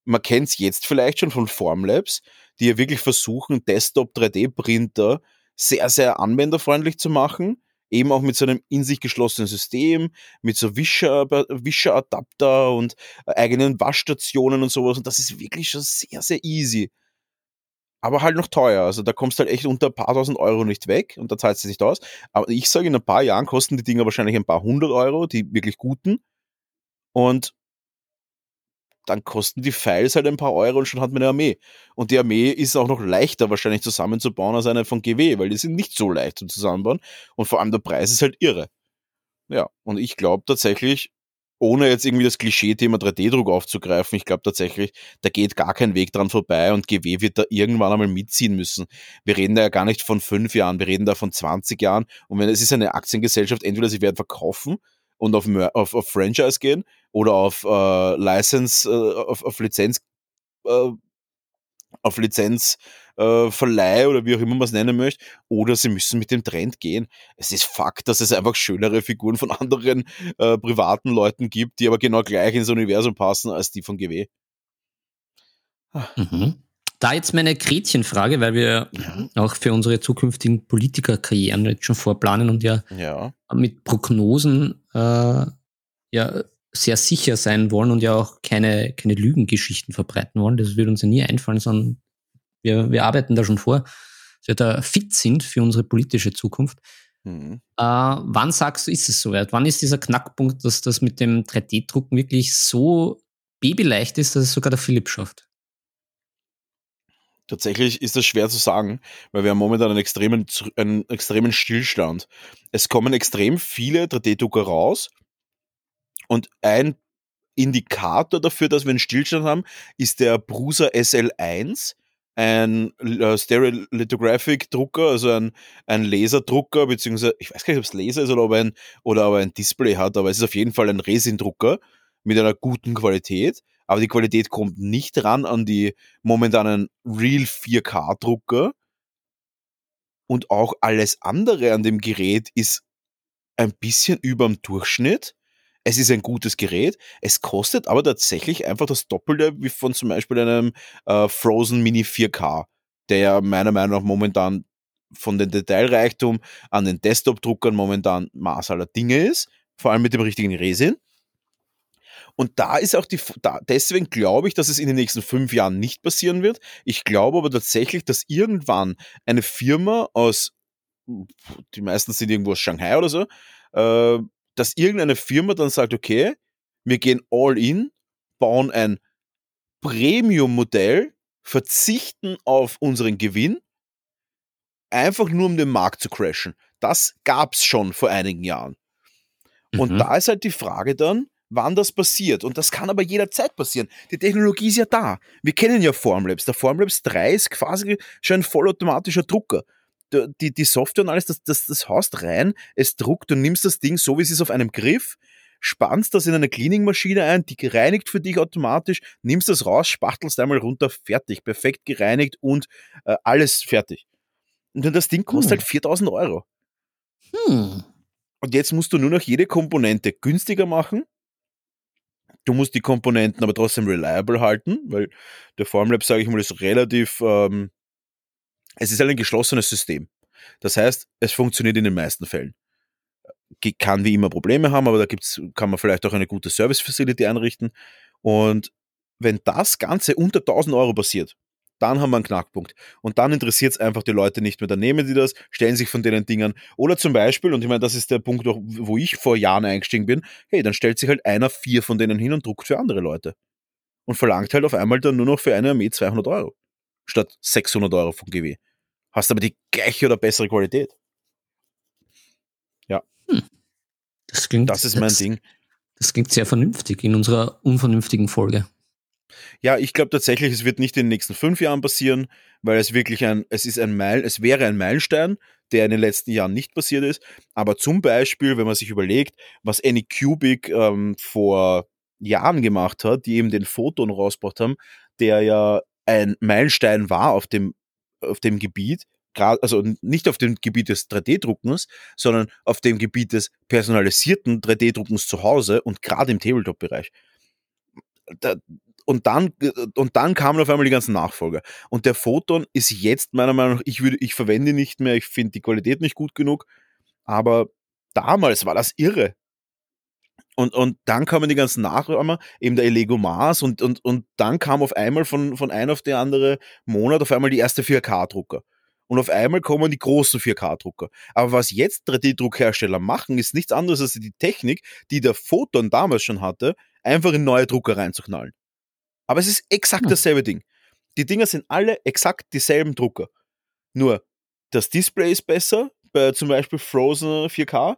Man kennt es jetzt vielleicht schon von Formlabs, die ja wirklich versuchen, Desktop 3D-Printer sehr, sehr anwenderfreundlich zu machen. Eben auch mit so einem in sich geschlossenen System, mit so Wischer, Wischer-Adapter und eigenen Waschstationen und sowas. Und das ist wirklich schon sehr, sehr easy. Aber halt noch teuer. Also da kommst du halt echt unter ein paar tausend Euro nicht weg und da zahlst du nicht aus. Aber ich sage, in ein paar Jahren kosten die Dinger wahrscheinlich ein paar hundert Euro, die wirklich guten. Und dann kosten die Files halt ein paar Euro und schon hat man eine Armee. Und die Armee ist auch noch leichter wahrscheinlich zusammenzubauen als eine von GW, weil die sind nicht so leicht zu zusammenbauen. Und vor allem der Preis ist halt irre. Ja, und ich glaube tatsächlich, ohne jetzt irgendwie das Klischee-Thema 3D-Druck aufzugreifen, ich glaube tatsächlich, da geht gar kein Weg dran vorbei und GW wird da irgendwann einmal mitziehen müssen. Wir reden da ja gar nicht von fünf Jahren, wir reden da von 20 Jahren. Und wenn es ist eine Aktiengesellschaft, entweder sie werden verkaufen und auf, auf, auf Franchise gehen oder auf äh, License, äh, auf, auf Lizenz, äh, auf Lizenz äh, oder wie auch immer man es nennen möchte, oder sie müssen mit dem Trend gehen. Es ist Fakt, dass es einfach schönere Figuren von anderen äh, privaten Leuten gibt, die aber genau gleich ins Universum passen als die von GW. Mhm. Da jetzt meine Gretchenfrage, weil wir ja. auch für unsere zukünftigen Politikerkarrieren jetzt schon vorplanen und ja, ja. mit Prognosen äh, ja sehr sicher sein wollen und ja auch keine, keine Lügengeschichten verbreiten wollen. Das wird uns ja nie einfallen, sondern wir, wir arbeiten da schon vor, dass wir da fit sind für unsere politische Zukunft. Mhm. Äh, wann sagst du, ist es soweit? Wann ist dieser Knackpunkt, dass das mit dem 3D-Drucken wirklich so babyleicht ist, dass es sogar der Philipp schafft? Tatsächlich ist das schwer zu sagen, weil wir haben momentan einen extremen, einen extremen Stillstand. Es kommen extrem viele 3D-Drucker raus und ein Indikator dafür, dass wir einen Stillstand haben, ist der Brusa SL1, ein äh, Stereolithographic Drucker, also ein, ein Laserdrucker, beziehungsweise ich weiß gar nicht, ob es Laser ist oder ob, ein, oder ob er ein Display hat, aber es ist auf jeden Fall ein Resin-Drucker mit einer guten Qualität aber die Qualität kommt nicht ran an die momentanen Real 4K-Drucker. Und auch alles andere an dem Gerät ist ein bisschen über dem Durchschnitt. Es ist ein gutes Gerät. Es kostet aber tatsächlich einfach das Doppelte wie von zum Beispiel einem äh, Frozen Mini 4K, der ja meiner Meinung nach momentan von den Detailreichtum an den Desktop-Druckern momentan Maß aller Dinge ist. Vor allem mit dem richtigen Resin. Und da ist auch die, da, deswegen glaube ich, dass es in den nächsten fünf Jahren nicht passieren wird. Ich glaube aber tatsächlich, dass irgendwann eine Firma aus, die meisten sind irgendwo aus Shanghai oder so, äh, dass irgendeine Firma dann sagt, okay, wir gehen all in, bauen ein Premium-Modell, verzichten auf unseren Gewinn, einfach nur um den Markt zu crashen. Das gab es schon vor einigen Jahren. Und mhm. da ist halt die Frage dann, wann das passiert. Und das kann aber jederzeit passieren. Die Technologie ist ja da. Wir kennen ja Formlabs. Der Formlabs 3 ist quasi schon ein vollautomatischer Drucker. Die, die Software und alles, das, das, das haust rein, es druckt, du nimmst das Ding so, wie es ist, auf einem Griff, spannst das in eine Cleaning-Maschine ein, die reinigt für dich automatisch, nimmst das raus, spachtelst einmal runter, fertig, perfekt gereinigt und äh, alles fertig. Und dann das Ding kostet hm. halt 4000 Euro. Hm. Und jetzt musst du nur noch jede Komponente günstiger machen, Du musst die Komponenten aber trotzdem reliable halten, weil der Formlab, sage ich mal, ist relativ, ähm, es ist halt ein geschlossenes System. Das heißt, es funktioniert in den meisten Fällen. Kann wie immer Probleme haben, aber da gibt's, kann man vielleicht auch eine gute Service Facility einrichten. Und wenn das Ganze unter 1000 Euro passiert, dann haben wir einen Knackpunkt. Und dann interessiert es einfach die Leute nicht mehr. Dann nehmen die das, stellen sich von den Dingern. Oder zum Beispiel, und ich meine, das ist der Punkt, wo ich vor Jahren eingestiegen bin, hey, dann stellt sich halt einer vier von denen hin und druckt für andere Leute. Und verlangt halt auf einmal dann nur noch für eine Armee 200 Euro. Statt 600 Euro von GW. Hast aber die gleiche oder bessere Qualität. Ja. Hm. Das klingt. Das ist mein das, Ding. Das klingt sehr vernünftig in unserer unvernünftigen Folge. Ja, ich glaube tatsächlich, es wird nicht in den nächsten fünf Jahren passieren, weil es wirklich ein, es ist ein Meil, es wäre ein Meilenstein, der in den letzten Jahren nicht passiert ist. Aber zum Beispiel, wenn man sich überlegt, was Anycubic ähm, vor Jahren gemacht hat, die eben den Photon rausgebracht haben, der ja ein Meilenstein war auf dem, auf dem Gebiet, also nicht auf dem Gebiet des 3D-Druckens, sondern auf dem Gebiet des personalisierten 3D-Druckens zu Hause und gerade im Tabletop-Bereich. Da, und dann, und dann kamen auf einmal die ganzen Nachfolger. Und der Photon ist jetzt meiner Meinung nach, ich würde, ich verwende ihn nicht mehr, ich finde die Qualität nicht gut genug, aber damals war das irre. Und, und dann kamen die ganzen Nachahmer, eben der Lego Mars und, und, und dann kam auf einmal von, von einem auf den anderen Monat auf einmal die erste 4K-Drucker. Und auf einmal kommen die großen 4K-Drucker. Aber was jetzt 3D-Druckhersteller machen, ist nichts anderes als die Technik, die der Photon damals schon hatte, einfach in neue Drucker reinzuknallen. Aber es ist exakt Hm. dasselbe Ding. Die Dinger sind alle exakt dieselben Drucker. Nur das Display ist besser, bei zum Beispiel Frozen 4K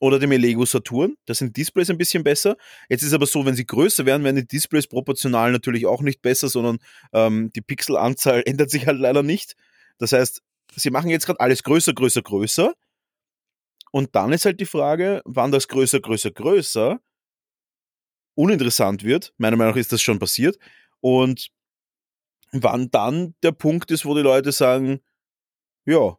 oder dem Lego Saturn. Da sind Displays ein bisschen besser. Jetzt ist aber so, wenn sie größer werden, werden die Displays proportional natürlich auch nicht besser, sondern ähm, die Pixelanzahl ändert sich halt leider nicht. Das heißt, sie machen jetzt gerade alles größer, größer, größer. Und dann ist halt die Frage, wann das größer, größer, größer uninteressant wird. Meiner Meinung nach ist das schon passiert. Und wann dann der Punkt ist, wo die Leute sagen, ja,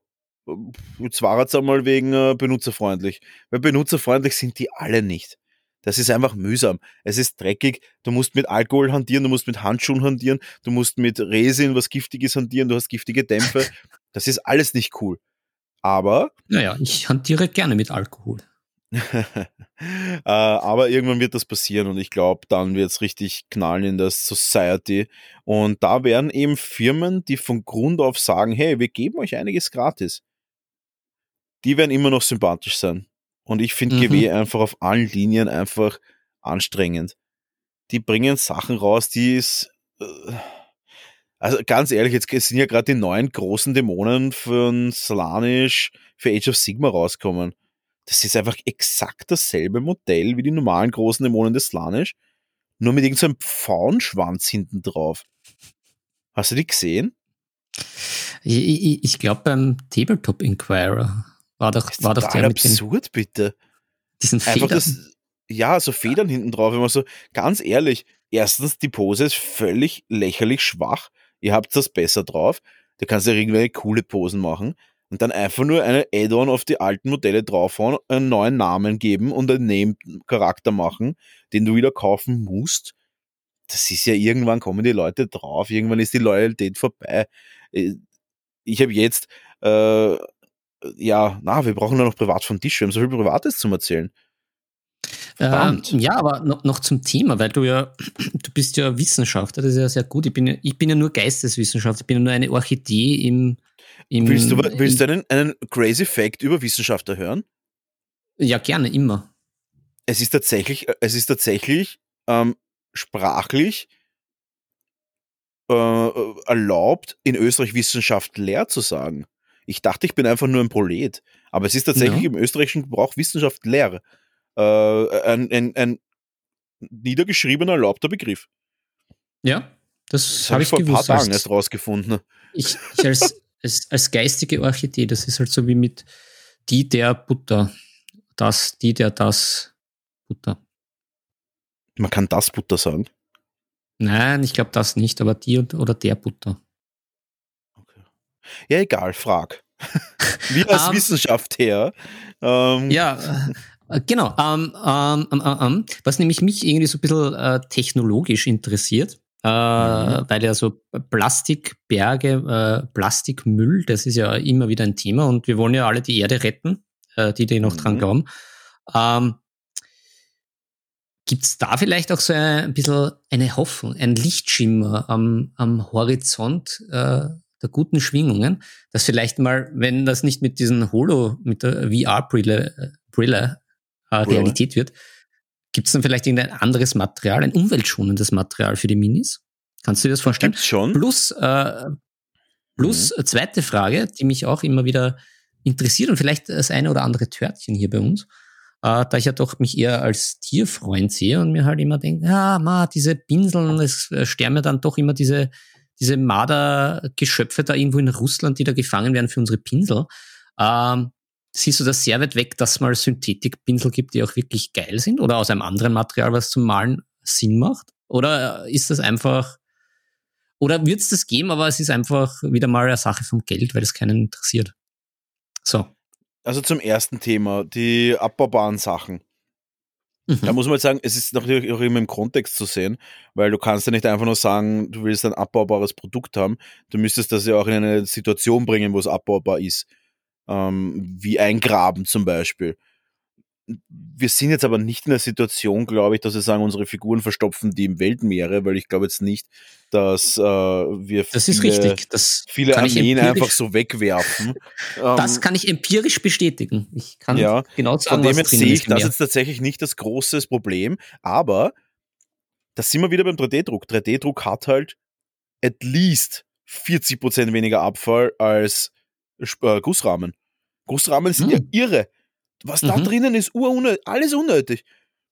jetzt war es einmal wegen äh, benutzerfreundlich. Weil benutzerfreundlich sind die alle nicht. Das ist einfach mühsam. Es ist dreckig. Du musst mit Alkohol hantieren, du musst mit Handschuhen hantieren, du musst mit Resin was Giftiges hantieren, du hast giftige Dämpfe. Das ist alles nicht cool. Aber Naja, ich hantiere gerne mit Alkohol. äh, aber irgendwann wird das passieren und ich glaube, dann wird es richtig knallen in der Society. Und da werden eben Firmen, die von Grund auf sagen, hey, wir geben euch einiges gratis, die werden immer noch sympathisch sein. Und ich finde Mhm. GW einfach auf allen Linien einfach anstrengend. Die bringen Sachen raus, die ist. Äh, also ganz ehrlich, jetzt sind ja gerade die neuen großen Dämonen von Slanish für Age of Sigma rauskommen. Das ist einfach exakt dasselbe Modell wie die normalen großen Dämonen des Slanish, nur mit irgendeinem Pfauenschwanz hinten drauf. Hast du die gesehen? Ich, ich, ich glaube, beim Tabletop Inquirer war doch, Das ist war doch der mit den, absurd, bitte. diesen Einfach Federn. das, ja, so Federn hinten drauf. Immer so, ganz ehrlich, erstens, die Pose ist völlig lächerlich schwach. Ihr habt das besser drauf. Da kannst du ja irgendwelche coole Posen machen. Und dann einfach nur eine Add-on auf die alten Modelle draufhauen, einen neuen Namen geben und einen Name-Charakter machen, den du wieder kaufen musst. Das ist ja irgendwann kommen die Leute drauf, irgendwann ist die Loyalität vorbei. Äh, Ich habe jetzt, äh, ja, na, wir brauchen nur noch privat von Tisch. Wir haben so viel Privates zum Erzählen. Ähm, ja, aber noch, noch zum Thema, weil du ja, du bist ja Wissenschaftler, das ist ja sehr gut. Ich bin ja, ich bin ja nur Geisteswissenschaftler, ich bin ja nur eine Orchidee im. Willst du, willst du einen, einen crazy Fact über Wissenschaftler hören? Ja, gerne, immer. Es ist tatsächlich, es ist tatsächlich ähm, sprachlich äh, erlaubt, in Österreich Wissenschaft leer zu sagen. Ich dachte, ich bin einfach nur ein Prolet. Aber es ist tatsächlich Ja. im österreichischen Gebrauch Wissenschaft leer. Äh, ein, ein, ein niedergeschriebener, erlaubter Begriff. Ja, das, Das habe ich ich vor ein paar gewusst. Tagen erst rausgefunden. Ich, ich als, als, als geistige Orchidee, das ist halt so wie mit die, der Butter. Das, die, der, das Butter. Man kann das Butter sagen. Nein, ich glaube das nicht, aber die und, oder der Butter. Ja, egal, frag. Wie als Ähm, Wissenschaft her. Ähm, Ja, äh, genau. Ähm, ähm, ähm, ähm, was nämlich mich irgendwie so ein bisschen äh, technologisch interessiert, äh, Mhm. weil ja so Plastikberge, äh, Plastikmüll, das ist ja immer wieder ein Thema und wir wollen ja alle die Erde retten, äh, die, die noch dran Mhm. glauben. Ähm, Gibt es da vielleicht auch so ein bisschen eine Hoffnung, ein Lichtschimmer am, am Horizont äh, der guten Schwingungen, dass vielleicht mal, wenn das nicht mit diesen Holo, mit der VR-Brille äh, Brille, äh, Brille. Realität wird, gibt es dann vielleicht irgendein anderes Material, ein umweltschonendes Material für die Minis? Kannst du dir das vorstellen? Gibt's schon. Plus, äh, plus äh, zweite Frage, die mich auch immer wieder interessiert und vielleicht das eine oder andere Törtchen hier bei uns, äh, da ich ja doch mich eher als Tierfreund sehe und mir halt immer denke, ja, ma, diese Pinseln, es äh, sterben ja dann doch immer diese, diese Mardergeschöpfe da irgendwo in Russland, die da gefangen werden für unsere Pinsel. Ähm, siehst du das sehr weit weg, dass es mal Synthetikpinsel gibt, die auch wirklich geil sind oder aus einem anderen Material, was zum Malen Sinn macht? Oder ist das einfach Oder wird es das geben, aber es ist einfach wieder mal eine Sache vom Geld, weil es keinen interessiert. So. Also zum ersten Thema, die abbaubaren Sachen. Mhm. Da muss man halt sagen, es ist natürlich auch immer im Kontext zu sehen, weil du kannst ja nicht einfach nur sagen, du willst ein abbaubares Produkt haben. Du müsstest das ja auch in eine Situation bringen, wo es abbaubar ist. Ähm, wie ein Graben zum Beispiel. Wir sind jetzt aber nicht in der Situation, glaube ich, dass wir sagen, unsere Figuren verstopfen die im Weltmeere, weil ich glaube jetzt nicht, dass äh, wir Das viele. Das viele Armeen einfach so wegwerfen. Das Ähm, kann ich empirisch bestätigen. Ich kann Ja, genau Von sagen, dem was drin sehe ist ich das jetzt tatsächlich nicht das große Problem, aber da sind wir wieder beim 3D-Druck. 3D-Druck hat halt at least 40% weniger Abfall als äh, Gussrahmen. Gussrahmen sind ja Hm. irre. Was da Mhm. drinnen ist, urunnötig, alles unnötig.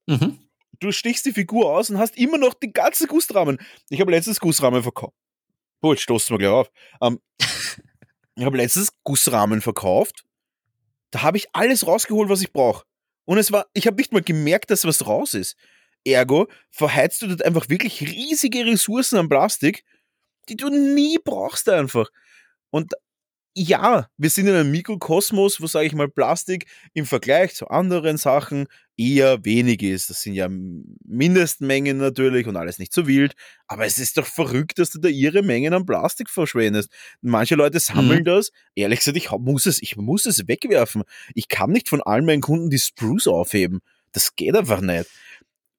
Mhm. Du stichst die Figur aus und hast immer noch die ganzen Gussrahmen. Ich habe letztens Gussrahmen verkauft. Oh, jetzt stoßen wir gleich auf. Ähm, ich habe letztens Gussrahmen verkauft. Da habe ich alles rausgeholt, was ich brauche. Und es war, ich habe nicht mal gemerkt, dass was raus ist. Ergo verheizt du dort einfach wirklich riesige Ressourcen an Plastik, die du nie brauchst einfach. Und ja, wir sind in einem Mikrokosmos, wo, sage ich mal, Plastik im Vergleich zu anderen Sachen eher wenig ist. Das sind ja Mindestmengen natürlich und alles nicht so wild. Aber es ist doch verrückt, dass du da ihre Mengen an Plastik verschwendest. Manche Leute sammeln das. Ehrlich gesagt, ich muss es, ich muss es wegwerfen. Ich kann nicht von allen meinen Kunden die Spruce aufheben. Das geht einfach nicht.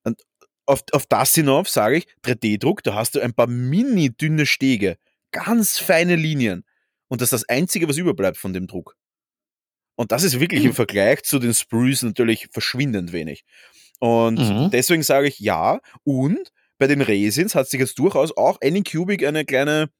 Und auf, auf das hinauf sage ich, 3D-Druck, da hast du ein paar mini dünne Stege, ganz feine Linien. Und das ist das Einzige, was überbleibt von dem Druck. Und das ist wirklich im Hm. Vergleich zu den Sprues natürlich verschwindend wenig. Und Mhm. deswegen sage ich ja. Und bei den Resins hat sich jetzt durchaus auch Anycubic eine kleine,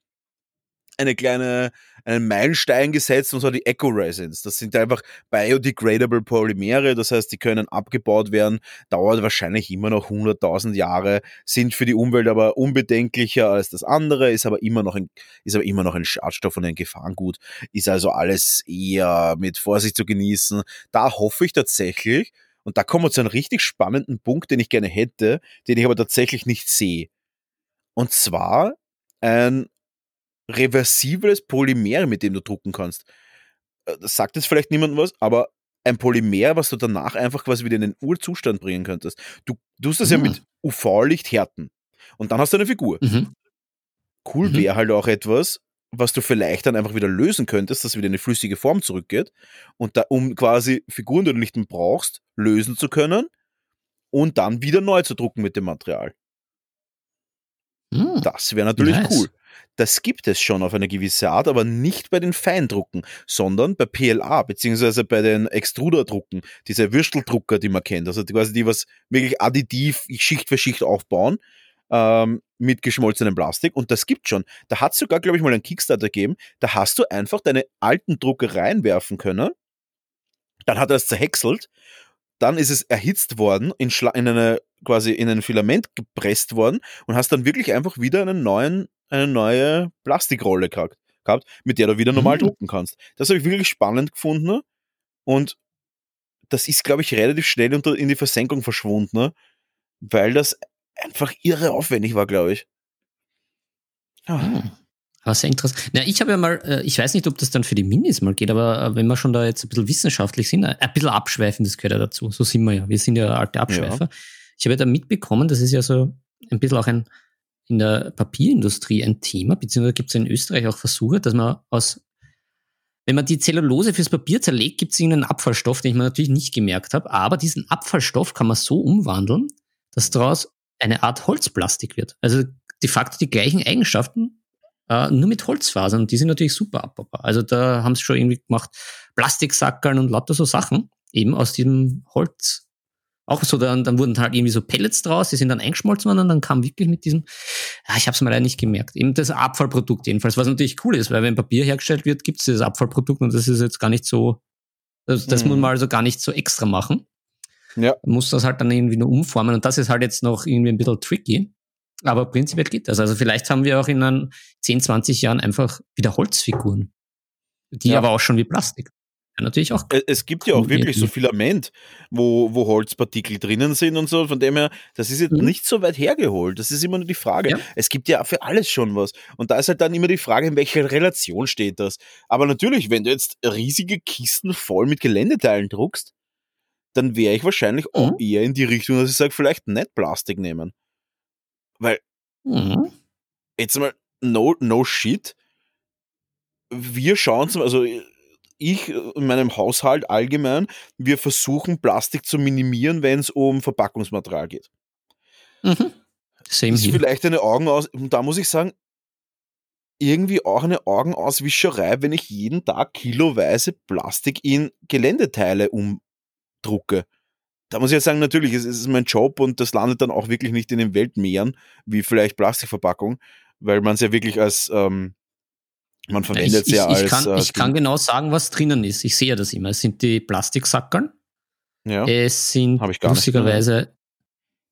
eine kleine, einen Meilenstein gesetzt, und zwar die Eco-Resins. Das sind einfach biodegradable Polymere, das heißt, die können abgebaut werden, dauert wahrscheinlich immer noch 100.000 Jahre, sind für die Umwelt aber unbedenklicher als das andere, ist aber immer noch ein, ist aber immer noch ein Schadstoff und ein Gefahrengut, ist also alles eher mit Vorsicht zu genießen. Da hoffe ich tatsächlich, und da kommen wir zu einem richtig spannenden Punkt, den ich gerne hätte, den ich aber tatsächlich nicht sehe. Und zwar ein reversibles Polymer, mit dem du drucken kannst. Äh, Das sagt jetzt vielleicht niemandem was, aber ein Polymer, was du danach einfach quasi wieder in den Urzustand bringen könntest. Du tust das ja Ah. mit UV-Licht härten. Und dann hast du eine Figur. Mhm. Cool Mhm. wäre halt auch etwas, was du vielleicht dann einfach wieder lösen könntest, dass wieder eine flüssige Form zurückgeht. Und da, um quasi Figuren, die du nicht mehr brauchst, lösen zu können und dann wieder neu zu drucken mit dem Material. Mhm. Das wäre natürlich Nice. cool. Das gibt es schon auf eine gewisse Art, aber nicht bei den Feindrucken, sondern bei PLA, beziehungsweise bei den Extruderdrucken, diese Würsteldrucker, die man kennt. Also quasi die, was wirklich additiv Schicht für Schicht aufbauen, ähm, mit geschmolzenem Plastik. Und das gibt schon. Da hat es sogar, glaube ich, mal einen Kickstarter gegeben. Da hast du einfach deine alten Drucke reinwerfen können. Dann hat er es zerhäckselt. Dann ist es erhitzt worden, in, in eine, quasi in ein Filament gepresst worden und hast dann wirklich einfach wieder einen neuen, eine neue Plastikrolle gehabt, gehabt mit der du wieder normal Mhm. drucken kannst. Das habe ich wirklich spannend gefunden und das ist, glaube ich, relativ schnell unter, in die Versenkung verschwunden, weil das einfach irre aufwendig war, glaube ich. Ah, Ah. Aber sehr interessant. Na, ich habe ja mal, äh, ich weiß nicht, ob das dann für die Minis mal geht, aber äh, wenn wir schon da jetzt ein bisschen wissenschaftlich sind, äh, ein bisschen abschweifen, das gehört ja dazu. So sind wir ja. Wir sind ja alte Abschweifer. Ich habe ja da mitbekommen, das ist ja so ein bisschen auch ein in der Papierindustrie ein Thema, beziehungsweise gibt es in Österreich auch Versuche, dass man aus, wenn man die Zellulose fürs Papier zerlegt, gibt es irgendeinen Abfallstoff, den ich mir natürlich nicht gemerkt habe, aber diesen Abfallstoff kann man so umwandeln, dass daraus eine Art Holzplastik wird. Also de facto die gleichen Eigenschaften, äh, nur mit Holzfasern. Die sind natürlich super abbaubar. Also da haben sie schon irgendwie gemacht, Plastiksackerl und lauter so Sachen, eben aus diesem Holz. Auch so, dann, dann wurden halt irgendwie so Pellets draus, die sind dann eingeschmolzen worden und dann kam wirklich mit diesem, ja, ich habe es mir leider nicht gemerkt, eben das Abfallprodukt jedenfalls, was natürlich cool ist, weil wenn Papier hergestellt wird, gibt es dieses Abfallprodukt und das ist jetzt gar nicht so, das, das Mhm. muss man also gar nicht so extra machen. Ja. Man muss das halt dann irgendwie nur umformen und das ist halt jetzt noch irgendwie ein bisschen tricky. Aber prinzipiell geht das. Also vielleicht haben wir auch in einen 10, 20 Jahren einfach wieder Holzfiguren. Die Ja. aber auch schon wie Plastik. Ja, natürlich auch. Äh, Es gibt ja auch wirklich so. Filament, wo, wo Holzpartikel drinnen sind und so. Von dem her, das ist jetzt Mhm. nicht so weit hergeholt. Das ist immer nur die Frage. Ja. Es gibt ja für alles schon was. Und da ist halt dann immer die Frage, in welcher Relation steht das. Aber natürlich, wenn du jetzt riesige Kisten voll mit Geländeteilen druckst, dann wäre ich wahrscheinlich auch Mhm. eher in die Richtung, dass ich sage, vielleicht nicht Plastik nehmen. Weil Mhm. jetzt mal, no, no shit. Wir schauen zum, also ich in meinem Haushalt allgemein, wir versuchen Plastik zu minimieren, wenn es um Verpackungsmaterial geht. Mhm. Same Ist hier. vielleicht eine Augenaus, und da muss ich sagen, irgendwie auch eine Augenauswischerei, wenn ich jeden Tag kiloweise Plastik in Geländeteile umdrucke. Da muss ich jetzt sagen, natürlich, es ist mein Job und das landet dann auch wirklich nicht in den Weltmeeren, wie vielleicht Plastikverpackung, weil man es ja wirklich als, ähm, man Ich, verwendet es ich, ja als. ich, kann, äh, ich kann genau sagen, was drinnen ist. Ich sehe ja das immer. Es sind die Plastiksackerl. ja. Es sind Hab ich gar nicht lustigerweise,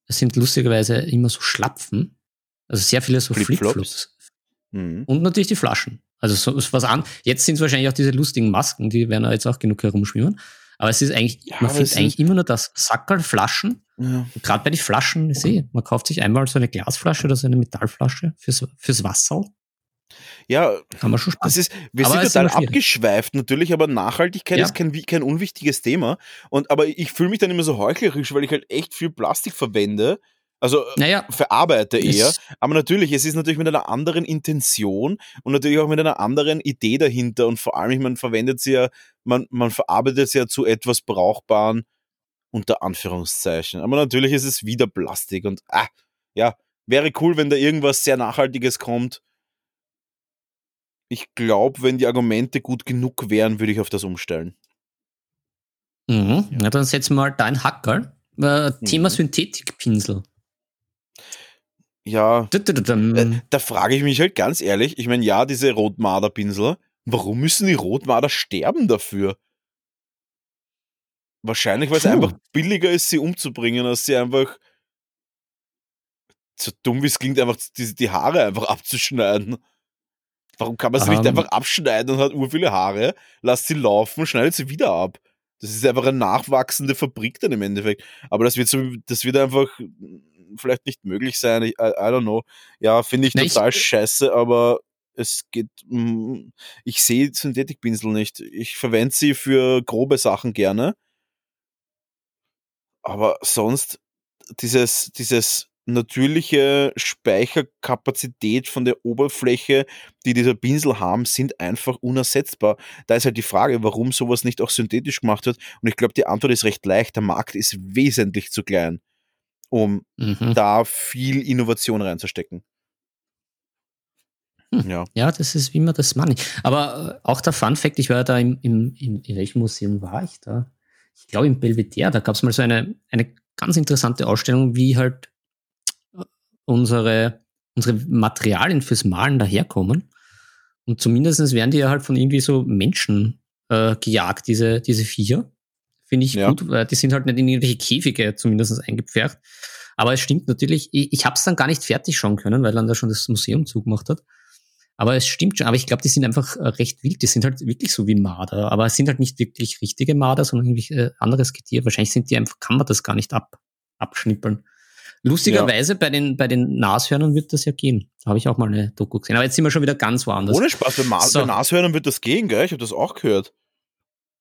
es sind lustigerweise immer so Schlapfen. Also sehr viele so Flipflops. Flipflops. Mhm. Und natürlich die Flaschen. Also so was an. Jetzt sind es wahrscheinlich auch diese lustigen Masken, die werden ja jetzt auch genug herumschwimmen. Aber es ist eigentlich, Ja, man findet es eigentlich immer nur das Sackerl, Flaschen. ja. Gerade bei den Flaschen, ich sehe, man kauft sich einmal so eine Glasflasche oder so eine Metallflasche fürs, fürs Wasser. Ja, Kann man schon. Das ist, wir Aber sind es total abgeschweift natürlich, aber Nachhaltigkeit Ja. ist kein, kein unwichtiges Thema. Und aber ich fühle mich dann immer so heuchlerisch, weil ich halt echt viel Plastik verwende. Also äh, naja, verarbeite eher. es- Aber natürlich, es ist natürlich mit einer anderen Intention und natürlich auch mit einer anderen Idee dahinter. Und vor allem, man verwendet sie ja, man, man verarbeitet sie ja zu etwas Brauchbaren unter Anführungszeichen. Aber natürlich ist es wieder Plastik und ah, ja, wäre cool, wenn da irgendwas sehr Nachhaltiges kommt. Ich glaube, wenn die Argumente gut genug wären, würde ich auf das umstellen. Mhm. Ja, dann setzen wir mal dein Hackerl. Äh, Thema Mhm. Synthetikpinsel. Ja, Dudududum. äh, da frage ich mich halt ganz ehrlich, ich meine, ja, diese Rotmarderpinsel, warum müssen die Rotmarder sterben dafür? Wahrscheinlich, weil es einfach billiger ist, sie umzubringen, als sie einfach so dumm wie es klingt, einfach die, die Haare einfach abzuschneiden. Warum kann man sie nicht Ähm. einfach abschneiden und hat ur viele Haare, lasst sie laufen, schneidet sie wieder ab? Das ist einfach eine nachwachsende Fabrik dann im Endeffekt. Aber das wird so, das wird einfach vielleicht nicht möglich sein. Ich, I, I don't know. Ja, finde ich total scheiße, aber es geht, mm, ich sehe Synthetikpinsel nicht. Ich verwende sie für grobe Sachen gerne. Aber sonst dieses, dieses natürliche Speicherkapazität von der Oberfläche, die dieser Pinsel haben, sind einfach unersetzbar. Da ist halt die Frage, warum sowas nicht auch synthetisch gemacht wird. Und ich glaube, die Antwort ist recht leicht. Der Markt ist wesentlich zu klein, um Mhm. da viel Innovation reinzustecken. Hm. Ja. Ja, das ist wie immer das Money. Aber äh, auch der Fun Fact, ich war ja da im, im, im in welchem Museum war ich da? Ich glaube im Belvedere, da gab es mal so eine, eine ganz interessante Ausstellung, wie halt unsere, unsere Materialien fürs Malen daherkommen. Und zumindest werden die ja halt von irgendwie so Menschen äh, gejagt, diese, diese Viecher. Finde ich Ja. gut, weil die sind halt nicht in irgendwelche Käfige zumindest eingepfercht. Aber es stimmt natürlich, ich, ich habe es dann gar nicht fertig schauen können, weil dann da schon das Museum zugemacht hat. Aber es stimmt schon, aber ich glaube, die sind einfach äh, recht wild. Die sind halt wirklich so wie Marder, aber es sind halt nicht wirklich richtige Marder, sondern irgendwie äh, anderes Getier. Wahrscheinlich sind die einfach, kann man das gar nicht ab, abschnippeln. Lustigerweise bei den, bei den Nashörnern wird das ja gehen. Da habe ich auch mal eine Doku gesehen. Aber jetzt sind wir schon wieder ganz woanders. Ohne Spaß, bei, Ma So. bei Nashörnern wird das gehen, gell? Ich habe das auch gehört.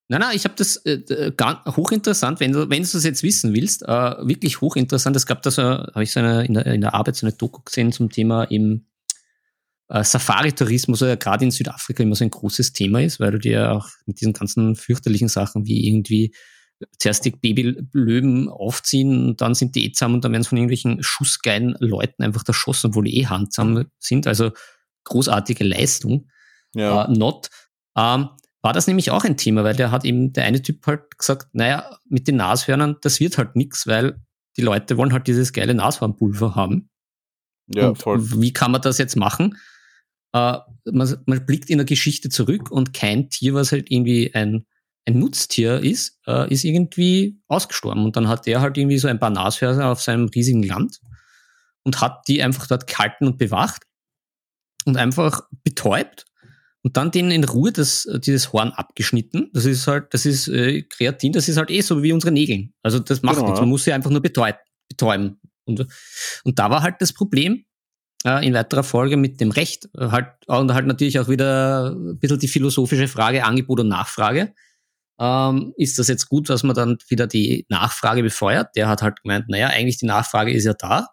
Nein, nein, ich habe das äh, äh, gar, hochinteressant, wenn du wenn du das jetzt wissen willst, äh, wirklich hochinteressant. Es gab da so, habe ich so eine, in, der, in der Arbeit so eine Doku gesehen zum Thema eben äh, Safari-Tourismus, der ja gerade in Südafrika immer so ein großes Thema ist, weil du dir ja auch mit diesen ganzen fürchterlichen Sachen wie irgendwie zuerst die Babylöwen aufziehen und dann sind die eh zusammen und dann werden sie von irgendwelchen schussgeilen Leuten einfach erschossen, obwohl die eh handsam sind. Also großartige Leistung Ja. äh, Not, ähm, war das nämlich auch ein Thema, weil der hat eben der eine Typ halt gesagt, naja, mit den Nashörnern, das wird halt nix, weil die Leute wollen halt dieses geile Nashornpulver haben. ja, und voll. Wie kann man das jetzt machen? Äh, man, man blickt in der Geschichte zurück und kein Tier, was halt irgendwie ein, ein Nutztier ist, äh, ist irgendwie ausgestorben. Und dann hat der halt irgendwie so ein paar Nashörner auf seinem riesigen Land und hat die einfach dort gehalten und bewacht und einfach betäubt und dann denen in Ruhe das, dieses Horn abgeschnitten. Das ist halt, das ist äh, Kreatin, das ist halt eh so wie unsere Nägel. Also das macht Genau, nichts, man muss sie einfach nur betäuben. betäuben. Und, und da war halt das Problem, äh, in weiterer Folge mit dem Recht, äh, halt, und halt natürlich auch wieder ein bisschen die philosophische Frage, Angebot und Nachfrage. Ähm, ist das jetzt gut, dass man dann wieder die Nachfrage befeuert? Der hat halt gemeint, naja, eigentlich die Nachfrage ist ja da.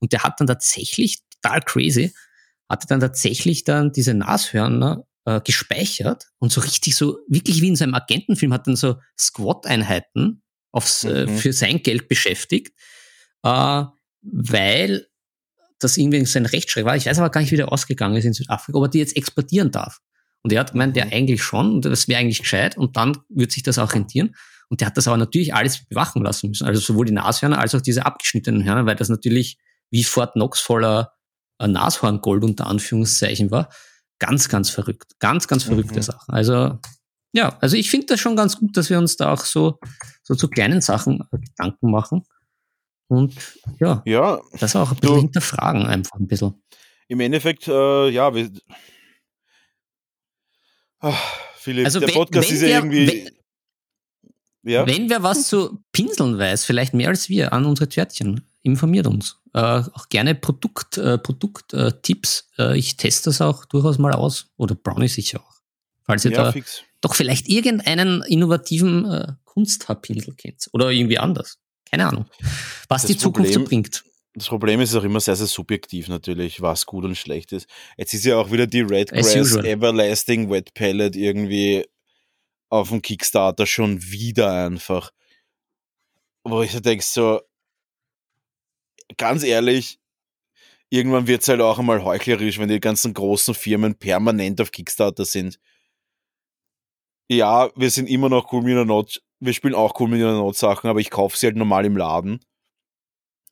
Und der hat dann tatsächlich, total crazy, hatte dann tatsächlich dann diese Nashörner äh, gespeichert und so richtig so, wirklich wie in seinem Agentenfilm, hat dann so Squat-Einheiten aufs, äh, Mhm. für sein Geld beschäftigt, äh, weil das irgendwie sein Rechtsschreck war. Ich weiß aber gar nicht, wie der ausgegangen ist in Südafrika, ob er die jetzt exportieren darf. Und er hat gemeint, ja, Mhm. eigentlich schon, und das wäre eigentlich gescheit, und dann wird sich das auch rentieren. Und der hat das aber natürlich alles bewachen lassen müssen. Also sowohl die Nashörner als auch diese abgeschnittenen Hörner, weil das natürlich wie Fort Knox voller äh, Nashorngold unter Anführungszeichen war. Ganz, ganz verrückt. Ganz, ganz verrückte Mhm. Sachen. Also, ja, also ich finde das schon ganz gut, dass wir uns da auch so, so zu kleinen Sachen äh, Gedanken machen. Und ja, Ja, das auch ein bisschen Du- hinterfragen einfach ein bisschen. im Endeffekt, äh, ja, wir. Ah, Philipp, Also der wenn- Podcast wenn ist ja wir- irgendwie. wenn- ja, Wenn wer was zu Pinseln weiß, vielleicht mehr als wir an unsere Törtchen, informiert uns. Äh, auch gerne Produkt, äh, Produkttipps. Äh, ich teste das auch durchaus mal aus. Oder Brownie sicher auch. Falls ihr ja, da fix. doch vielleicht irgendeinen innovativen äh, Kunsthaarpinsel kennt. Oder irgendwie anders. Keine Ahnung. Was Das die Zukunft so bringt. Das Problem ist auch immer sehr, sehr subjektiv natürlich, was gut und schlecht ist. Jetzt ist ja auch wieder die Red As Grass usual. Everlasting Wet Pellet irgendwie auf dem Kickstarter schon wieder einfach. Wo ich so denke, so, ganz ehrlich, irgendwann wird es halt auch einmal heuchlerisch, wenn die ganzen großen Firmen permanent auf Kickstarter sind. Ja, wir sind immer noch cool mit der Not, wir spielen auch cool mit der Not Sachen, aber ich kaufe sie halt normal im Laden.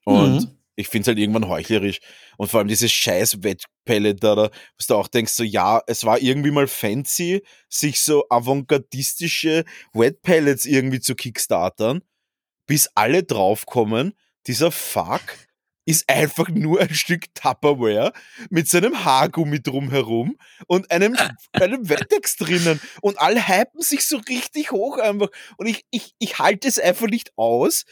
Und Mhm. Ich finde es halt irgendwann heuchlerisch. Und vor allem dieses scheiß Wettpellet da, da, was du auch denkst, so ja, es war irgendwie mal fancy, sich so avantgardistische Wetpellets irgendwie zu kickstartern, bis alle draufkommen, dieser Fuck ist einfach nur ein Stück Tupperware mit seinem Haargummi drumherum und einem, einem Wettex drinnen. Und alle hypen sich so richtig hoch einfach. Und ich, ich, ich halte es einfach nicht aus,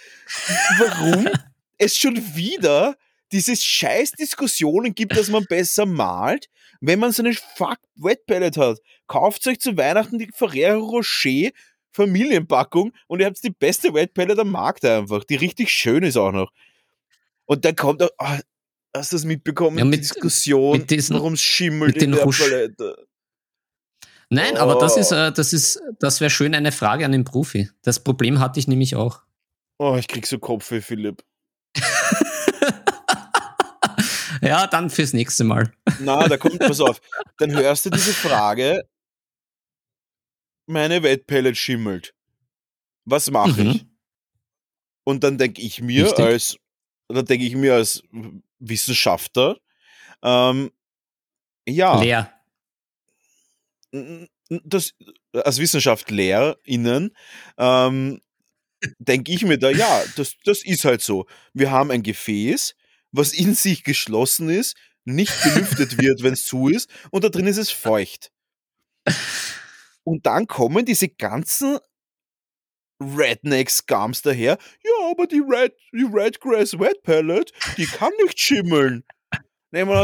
warum es schon wieder diese scheiß Diskussionen gibt, dass man besser malt, wenn man so eine fuck Wet Palette hat. Kauft euch zu Weihnachten die Ferrero Rocher Familienpackung und ihr habt die beste Wet Palette am Markt einfach, die richtig schön ist auch noch. Und dann kommt auch, ah, hast du das mitbekommen? Ja, mit- die Diskussion, mit diesen- warum es schimmelt mit in den der Husch- Palette. Nein, aber das ist, Oh. äh, das ist, das wäre schön eine Frage an den Profi. Das Problem hatte ich nämlich auch. Oh, ich krieg so Kopfweh, Philipp. Ja, dann fürs nächste Mal. Na, da kommt, pass auf. Dann hörst du diese Frage, meine Wettpellet schimmelt. Was mache Mhm. ich? Und dann denke ich mir Richtig. als, dann denke ich mir als Wissenschaftler, ähm, ja, Leer. das, als WissenschaftlerInnen, ähm, denke ich mir da, ja, das, das ist halt so. Wir haben ein Gefäß, was in sich geschlossen ist, nicht belüftet wird, wenn es zu ist, und da drin ist es feucht. Und dann kommen diese ganzen Redneck-Scums daher. Ja, aber die Red, die Redgrass Wet Palette, die kann nicht schimmeln. Nehmen wir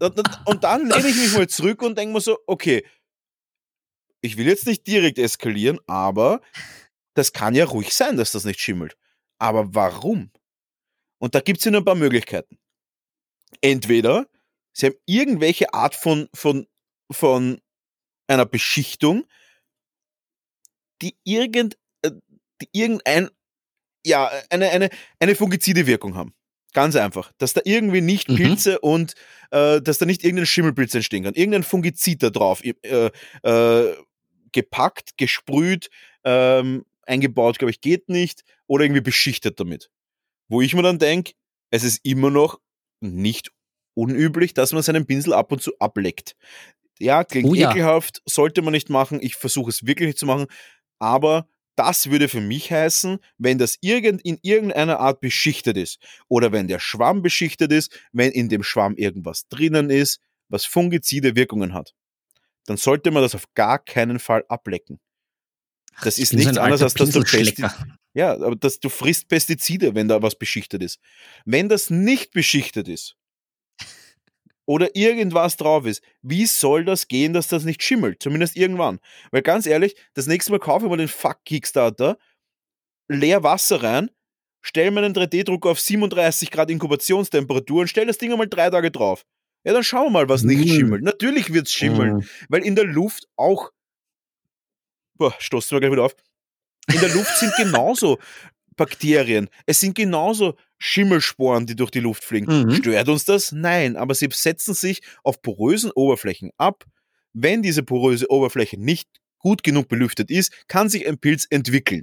und- und dann lehne ich mich mal zurück und denke mir so, okay, ich will jetzt nicht direkt eskalieren, aber das kann ja ruhig sein, dass das nicht schimmelt. Aber warum? Und da gibt es ja nur ein paar Möglichkeiten. Entweder sie haben irgendwelche Art von, von, von einer Beschichtung, die irgend, äh, die irgendein, ja, eine, eine, eine fungizide Wirkung haben. Ganz einfach. Dass da irgendwie nicht Mhm. Pilze und äh, dass da nicht irgendein Schimmelpilz entstehen kann. Irgendein Fungizid da drauf äh, äh, gepackt, gesprüht, ähm, eingebaut, glaube ich, geht nicht. Oder irgendwie beschichtet damit. Wo ich mir dann denke, es ist immer noch nicht unüblich, dass man seinen Pinsel ab und zu ableckt. Ja, klingt Oh ja. ekelhaft, sollte man nicht machen. Ich versuche es wirklich nicht zu machen. Aber das würde für mich heißen, wenn das irgend, in irgendeiner Art beschichtet ist oder wenn der Schwamm beschichtet ist, wenn in dem Schwamm irgendwas drinnen ist, was fungizide Wirkungen hat, dann sollte man das auf gar keinen Fall ablecken. Das ist so nichts ein anderes, als dass du Pinselschlecker. Pesti ja, aber dass du frisst Pestizide, wenn da was beschichtet ist. Wenn das nicht beschichtet ist oder irgendwas drauf ist, wie soll das gehen, dass das nicht schimmelt? Zumindest irgendwann. Weil ganz ehrlich, das nächste Mal kaufe ich mal den Fuck Kickstarter, leer Wasser rein, stell meinen 3D-Drucker auf 37 Grad Inkubationstemperatur und stell das Ding einmal drei Tage drauf. Ja, dann schauen wir mal, was nicht Mm. schimmelt. Natürlich wird's schimmeln, Mm. weil in der Luft auch. Boah, stoßen wir gleich wieder auf. In der Luft sind genauso Bakterien. Es sind genauso Schimmelsporen, die durch die Luft fliegen. Mhm. Stört uns das? Nein, aber sie setzen sich auf porösen Oberflächen ab. Wenn diese poröse Oberfläche nicht gut genug belüftet ist, kann sich ein Pilz entwickeln.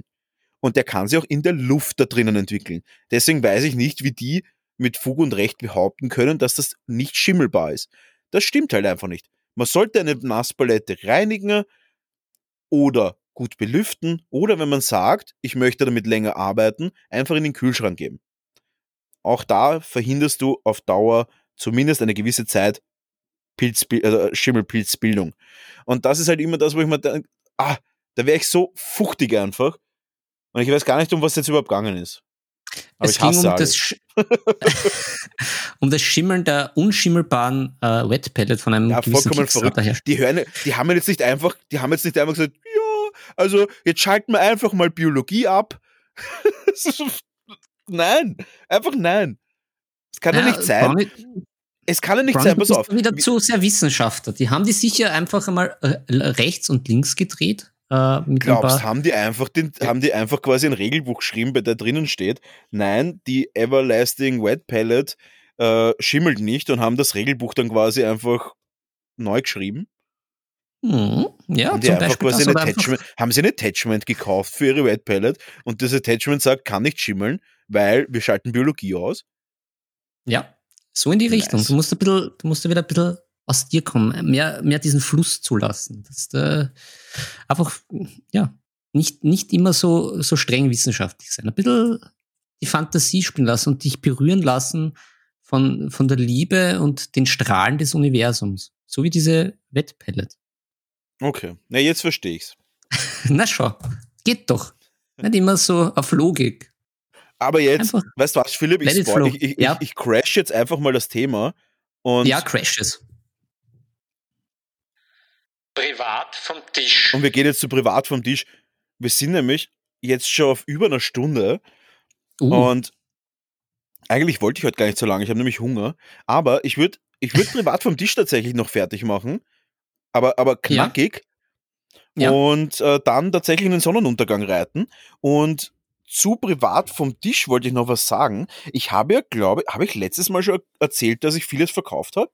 Und der kann sich auch in der Luft da drinnen entwickeln. Deswegen weiß ich nicht, wie die mit Fug und Recht behaupten können, dass das nicht schimmelbar ist. Das stimmt halt einfach nicht. Man sollte eine Nasspalette reinigen oder gut belüften oder wenn man sagt, ich möchte damit länger arbeiten, einfach in den Kühlschrank geben. Auch da verhinderst du auf Dauer zumindest eine gewisse Zeit Pilzbi äh, Schimmelpilzbildung. Und das ist halt immer das, wo ich mir denke, ah, da wäre ich so fuchtig einfach. Und ich weiß gar nicht, um was jetzt überhaupt gegangen ist. Aber es ging um das, Sch um das Schimmeln der unschimmelbaren äh, Wetpellet von einem Ja, gewissen verrückt. Kickstarter-Hersteller. Die hören, die haben jetzt nicht einfach, die haben jetzt nicht einfach gesagt, ja, also jetzt schalten wir einfach mal Biologie ab. nein, einfach nein. Es kann ja, nicht sein. Brownie, Es kann ja nicht Brownie, sein, pass auf. wieder Wie- zu sehr Wissenschaftler. Die haben die sicher einfach einmal äh, rechts und links gedreht. Äh, mit Glaubst, haben die einfach den, haben die einfach quasi ein Regelbuch geschrieben, bei der drinnen steht, nein, die Everlasting Wet Palette äh, schimmelt nicht und haben das Regelbuch dann quasi einfach neu geschrieben? Hm, ja, haben, die einfach Beispiel quasi ein einfach- haben sie ein Attachment gekauft für ihre Wet Palette und das Attachment sagt, kann nicht schimmeln, weil wir schalten Biologie aus. Ja, so in die Richtung. Nice. Du musst, ein bisschen, du musst wieder ein bisschen aus dir kommen, mehr, mehr diesen Fluss zulassen. Das ist, äh, einfach, ja, nicht, nicht immer so, so streng wissenschaftlich sein. Ein bisschen die Fantasie spielen lassen und dich berühren lassen von, von der Liebe und den Strahlen des Universums. So wie diese Wettpellet. Okay, na jetzt verstehe ich's. Na schau, geht doch. Nicht immer so auf Logik. Aber jetzt, Einfach weißt du was, Philipp, ich, spoil- ich, ich, Ja. ich crash jetzt einfach mal das Thema und, ja, Crashes. Privat vom Tisch. und wir gehen jetzt zu privat vom Tisch. Wir sind nämlich jetzt schon auf über einer Stunde Uh, Und eigentlich wollte ich heute gar nicht so lange, ich habe nämlich Hunger. Aber ich würde ich würd privat vom Tisch tatsächlich noch fertig machen. Aber, aber knackig. Ja. Und äh, dann tatsächlich in den Sonnenuntergang reiten. Und zu privat vom Tisch wollte ich noch was sagen. Ich habe ja, glaube habe ich letztes Mal schon erzählt, dass ich vieles verkauft habe.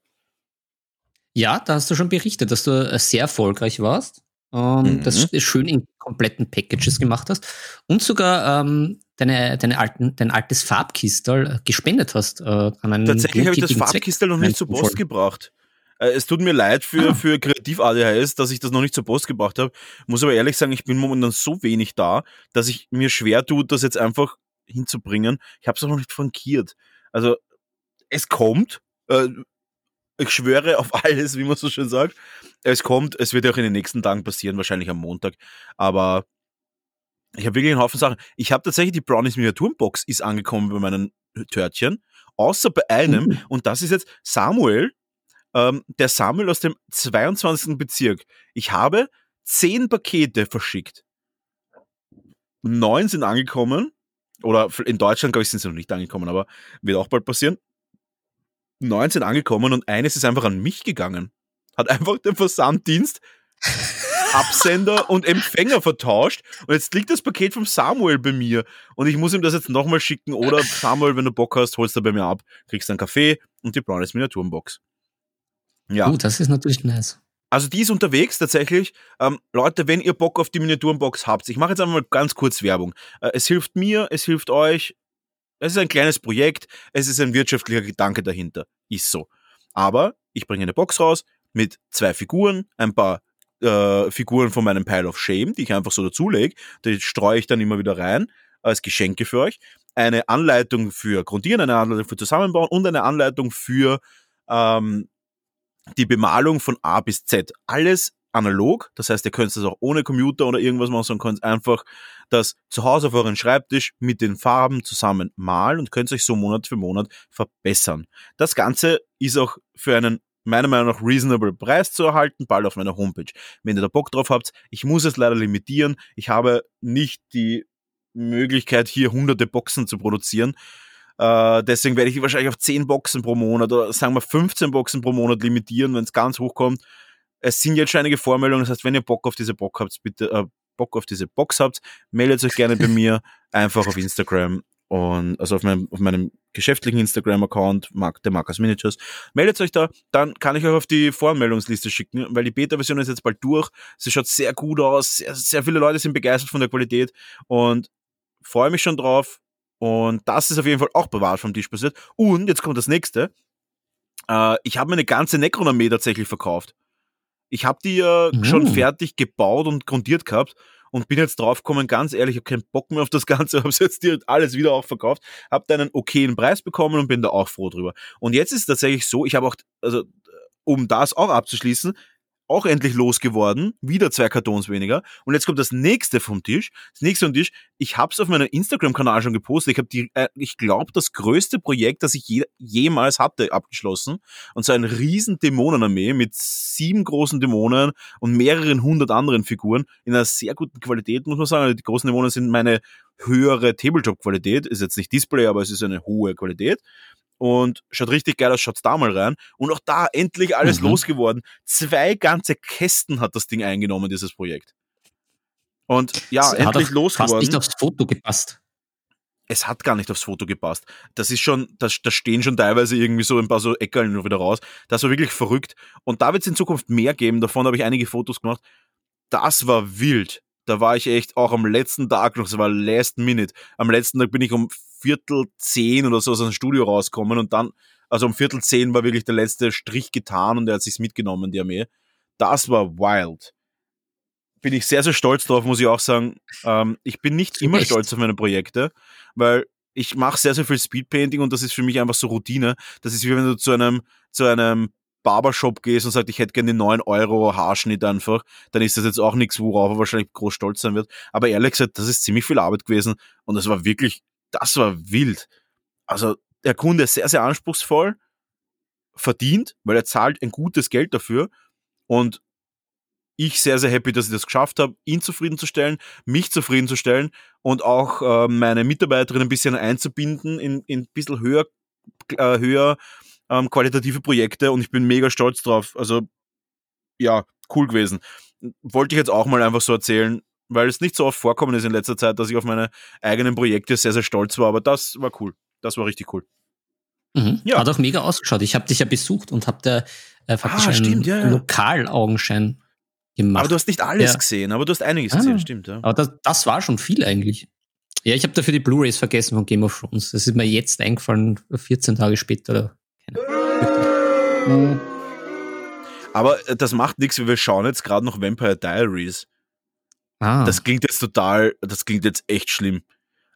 Ja, da hast du schon berichtet, dass du äh, sehr erfolgreich warst. Ähm, Mhm. Das schön in kompletten Packages gemacht hast und sogar ähm, deine, deine alten, dein altes Farbkistel äh, gespendet hast äh, an einen Tatsächlich habe ich das. Farbkistel noch nicht zur Post voll. gebracht. Äh, Es tut mir leid für, Ah. für Kreativ-ADHS, dass ich das noch nicht zur Post gebracht habe. Muss aber ehrlich sagen, ich bin momentan so wenig da, dass ich mir schwer tut, das jetzt einfach hinzubringen. Ich habe es auch noch nicht frankiert. Also, es kommt. Äh, ich schwöre auf alles, wie man so schön sagt. Es kommt, es wird ja auch in den nächsten Tagen passieren, wahrscheinlich am Montag. Aber ich habe wirklich einen Haufen Sachen. Ich habe tatsächlich die Brownies Miniaturenbox ist angekommen bei meinen Törtchen. Außer bei einem, Uh. und das ist jetzt Samuel, ähm, der Samuel aus dem 22. Bezirk. Ich habe zehn Pakete verschickt. Neun sind angekommen. Oder in Deutschland, glaube ich, sind sie noch nicht angekommen, aber wird auch bald passieren. Neun sind angekommen und eines ist einfach an mich gegangen. Hat einfach den Versanddienst Absender und Empfänger vertauscht und jetzt liegt das Paket vom Samuel bei mir und ich muss ihm das jetzt nochmal schicken oder Samuel, wenn du Bock hast, holst du bei mir ab, kriegst einen Kaffee und die Brownies Miniaturenbox. Ja, Uh, das ist natürlich nice. also die ist unterwegs tatsächlich. Ähm, Leute, wenn ihr Bock auf die Miniaturenbox habt, ich mache jetzt einfach mal ganz kurz Werbung. Äh, es hilft mir, es hilft euch. Es ist ein kleines Projekt, es ist ein wirtschaftlicher Gedanke dahinter. Ist so. Aber ich bringe eine Box raus mit zwei Figuren, ein paar äh, Figuren von meinem Pile of Shame, die ich einfach so dazulege. Die streue ich dann immer wieder rein als Geschenke für euch. Eine Anleitung für Grundieren, eine Anleitung für Zusammenbauen und eine Anleitung für ähm, die Bemalung von A bis Z. Alles analog, das heißt, ihr könnt das auch ohne Computer oder irgendwas machen, sondern könnt einfach das zu Hause auf euren Schreibtisch mit den Farben zusammen malen und könnt euch so Monat für Monat verbessern. Das Ganze ist auch für einen meiner Meinung nach reasonable Preis zu erhalten, bald auf meiner Homepage. Wenn ihr da Bock drauf habt, ich muss es leider limitieren. Ich habe nicht die Möglichkeit, hier hunderte Boxen zu produzieren. Äh, deswegen werde ich wahrscheinlich auf 10 Boxen pro Monat oder sagen wir 15 Boxen pro Monat limitieren, wenn es ganz hoch kommt. Es sind jetzt schon einige Vormeldungen, das heißt, wenn ihr Bock auf diese Box habt, bitte äh, Bock auf diese Box habt, meldet euch gerne bei mir, einfach auf Instagram und also auf meinem, auf meinem geschäftlichen Instagram-Account, der Markus Miniatures. Meldet euch da, dann kann ich euch auf die Voranmeldungsliste schicken, weil die Beta-Version ist jetzt bald durch. Sie schaut sehr gut aus, sehr, sehr viele Leute sind begeistert von der Qualität und freue mich schon drauf. Und das ist auf jeden Fall auch bewahrt vom Tisch passiert. Und jetzt kommt das nächste. Äh, ich habe meine ganze Necron-Armee tatsächlich verkauft. Ich habe die ja Mhm. schon fertig gebaut und grundiert gehabt und bin jetzt draufgekommen, ganz ehrlich, ich habe keinen Bock mehr auf das Ganze, habe jetzt direkt alles wieder auch verkauft, habe da einen okayen Preis bekommen und bin da auch froh drüber. Und jetzt ist es tatsächlich so, ich habe auch, also um das auch abzuschließen, auch endlich losgeworden, wieder zwei Kartons weniger. Und jetzt kommt das nächste vom Tisch. Das nächste vom Tisch, ich habe es auf meinem Instagram-Kanal schon gepostet. Ich habe die, äh, ich glaube, das größte Projekt, das ich je, jemals hatte, abgeschlossen. Und so ein riesen Dämonenarmee mit sieben großen Dämonen und mehreren hundert anderen Figuren in einer sehr guten Qualität, muss man sagen. Also die großen Dämonen sind meine höhere Tabletop-Qualität. Ist jetzt nicht Display, aber es ist eine hohe Qualität. Und schaut richtig geil aus, schaut's da mal rein. Und auch da endlich alles Mhm. losgeworden. Zwei ganze Kästen hat das Ding eingenommen, dieses Projekt. Und ja, Es hat endlich losgeworden nicht aufs Foto gepasst. es hat gar nicht aufs Foto gepasst. Das ist schon, da, da stehen schon teilweise irgendwie so ein paar so Eckerln nur wieder raus. Das war wirklich verrückt. Und da wird es in Zukunft mehr geben. Davon habe ich einige Fotos gemacht. Das war wild. Da war ich echt auch am letzten Tag noch, das war last minute. Am letzten Tag bin ich um Viertel zehn oder so aus dem Studio rausgekommen und dann, also um Viertel zehn war wirklich der letzte Strich getan und er hat sich's mitgenommen, die Armee. Das war wild. Bin ich sehr, sehr stolz drauf, muss ich auch sagen. Ähm, ich bin nicht immer Echt? stolz auf meine Projekte, weil ich mache sehr, sehr viel Speedpainting und das ist für mich einfach so Routine. Das ist wie wenn du zu einem, zu einem Barbershop gehst und sagst, ich hätte gerne den 9 Euro Haarschnitt einfach, dann ist das jetzt auch nichts, worauf er wahrscheinlich groß stolz sein wird. Aber ehrlich gesagt, das ist ziemlich viel Arbeit gewesen und das war wirklich, das war wild. Also der Kunde ist sehr, sehr anspruchsvoll, verdient, weil er zahlt ein gutes Geld dafür und ich sehr, sehr happy, dass ich das geschafft habe, ihn zufriedenzustellen, mich zufriedenzustellen und auch äh, meine Mitarbeiterin ein bisschen einzubinden in, in ein bisschen höher, äh, höher ähm, qualitative Projekte und ich bin mega stolz drauf. Also ja, cool gewesen. Wollte ich jetzt auch mal einfach so erzählen, weil es nicht so oft vorkommen ist in letzter Zeit, dass ich auf meine eigenen Projekte sehr, sehr stolz war, aber das war cool. Das war richtig cool. Mhm. Ja. Hat auch mega ausgeschaut. Ich habe dich ja besucht und habe da äh, faktisch Ah, einen stimmt, ja, ja. Lokalaugenschein gemacht. Aber du hast nicht alles Ja. gesehen, aber du hast einiges Ah. gesehen, stimmt, ja. Aber das, das war schon viel eigentlich. Ja, ich habe dafür die Blu-rays vergessen von Game of Thrones. Das ist mir jetzt eingefallen, 14 Tage später. Oder Ahnung. Aber äh, das macht nichts, wir schauen jetzt gerade noch Vampire Diaries. Ah, Das klingt jetzt total, das klingt jetzt echt schlimm.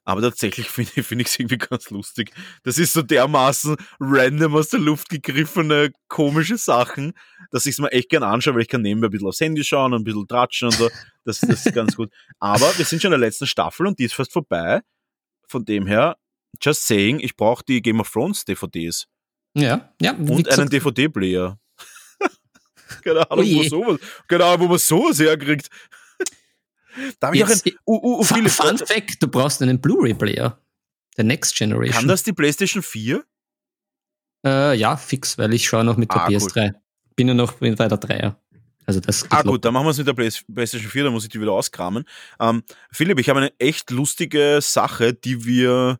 Aber tatsächlich finde ich es irgendwie ganz lustig. Das ist so dermaßen random aus der Luft gegriffene, komische Sachen, dass ich es mir echt gern anschaue, weil ich kann nebenbei ein bisschen aufs Handy schauen und ein bisschen tratschen und so. Das, das ist ganz gut. Aber wir sind schon in der letzten Staffel und die ist fast vorbei. Von dem her, just saying, ich brauche die Game of Thrones DVDs ja, ja. und einen DVD-Player. keine Ahnung, Oh wo man sowas, keine Ahnung, wo man sowas herkriegt. Da habe ich auch ein, uh, uh, Fun, Fun Fact, du brauchst einen Blu-ray-Player. Der Next Generation. Kann das die PlayStation 4? Äh, ja, fix, weil ich schaue noch mit der Ah, cool. PS3. Bin ja noch bei der Dreier. Also das Ah gut, dann machen wir es mit der Play- PlayStation 4, dann muss ich die wieder auskramen. Ähm, Philipp, ich habe eine echt lustige Sache, die wir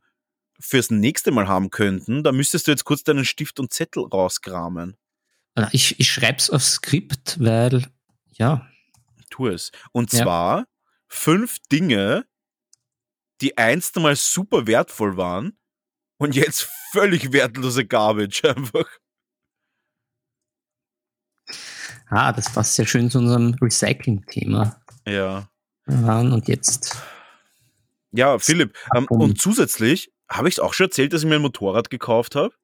fürs nächste Mal haben könnten. Da müsstest du jetzt kurz deinen Stift und Zettel rauskramen. Ich, ich schreib's aufs Skript, weil, ja, Tu es. Und Ja. zwar fünf Dinge, die einst einmal super wertvoll waren und jetzt völlig wertlose Garbage einfach. ah, das passt sehr schön zu unserem Recycling-Thema. Ja. Und jetzt, Ja, Philipp. Ähm, und zusätzlich habe ich es auch schon erzählt, dass ich mir ein Motorrad gekauft habe.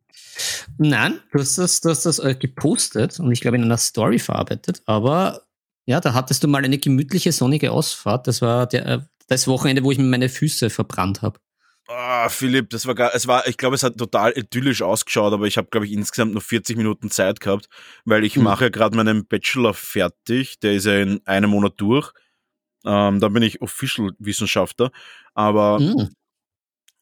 Nein, du hast das, du hast das äh, gepostet und ich glaube in einer Story verarbeitet, aber ja, da hattest du mal eine gemütliche sonnige Ausfahrt. Das war der, äh, das Wochenende, wo ich mir meine Füße verbrannt habe. Ah, Philipp, das war gar, es war, ich glaube, es hat total idyllisch ausgeschaut, aber ich habe, glaube ich, insgesamt nur 40 Minuten Zeit gehabt, weil ich Hm. mache ja gerade meinen Bachelor fertig, der ist ja in einem Monat durch. Ähm, da bin ich Official-Wissenschaftler, aber Mm.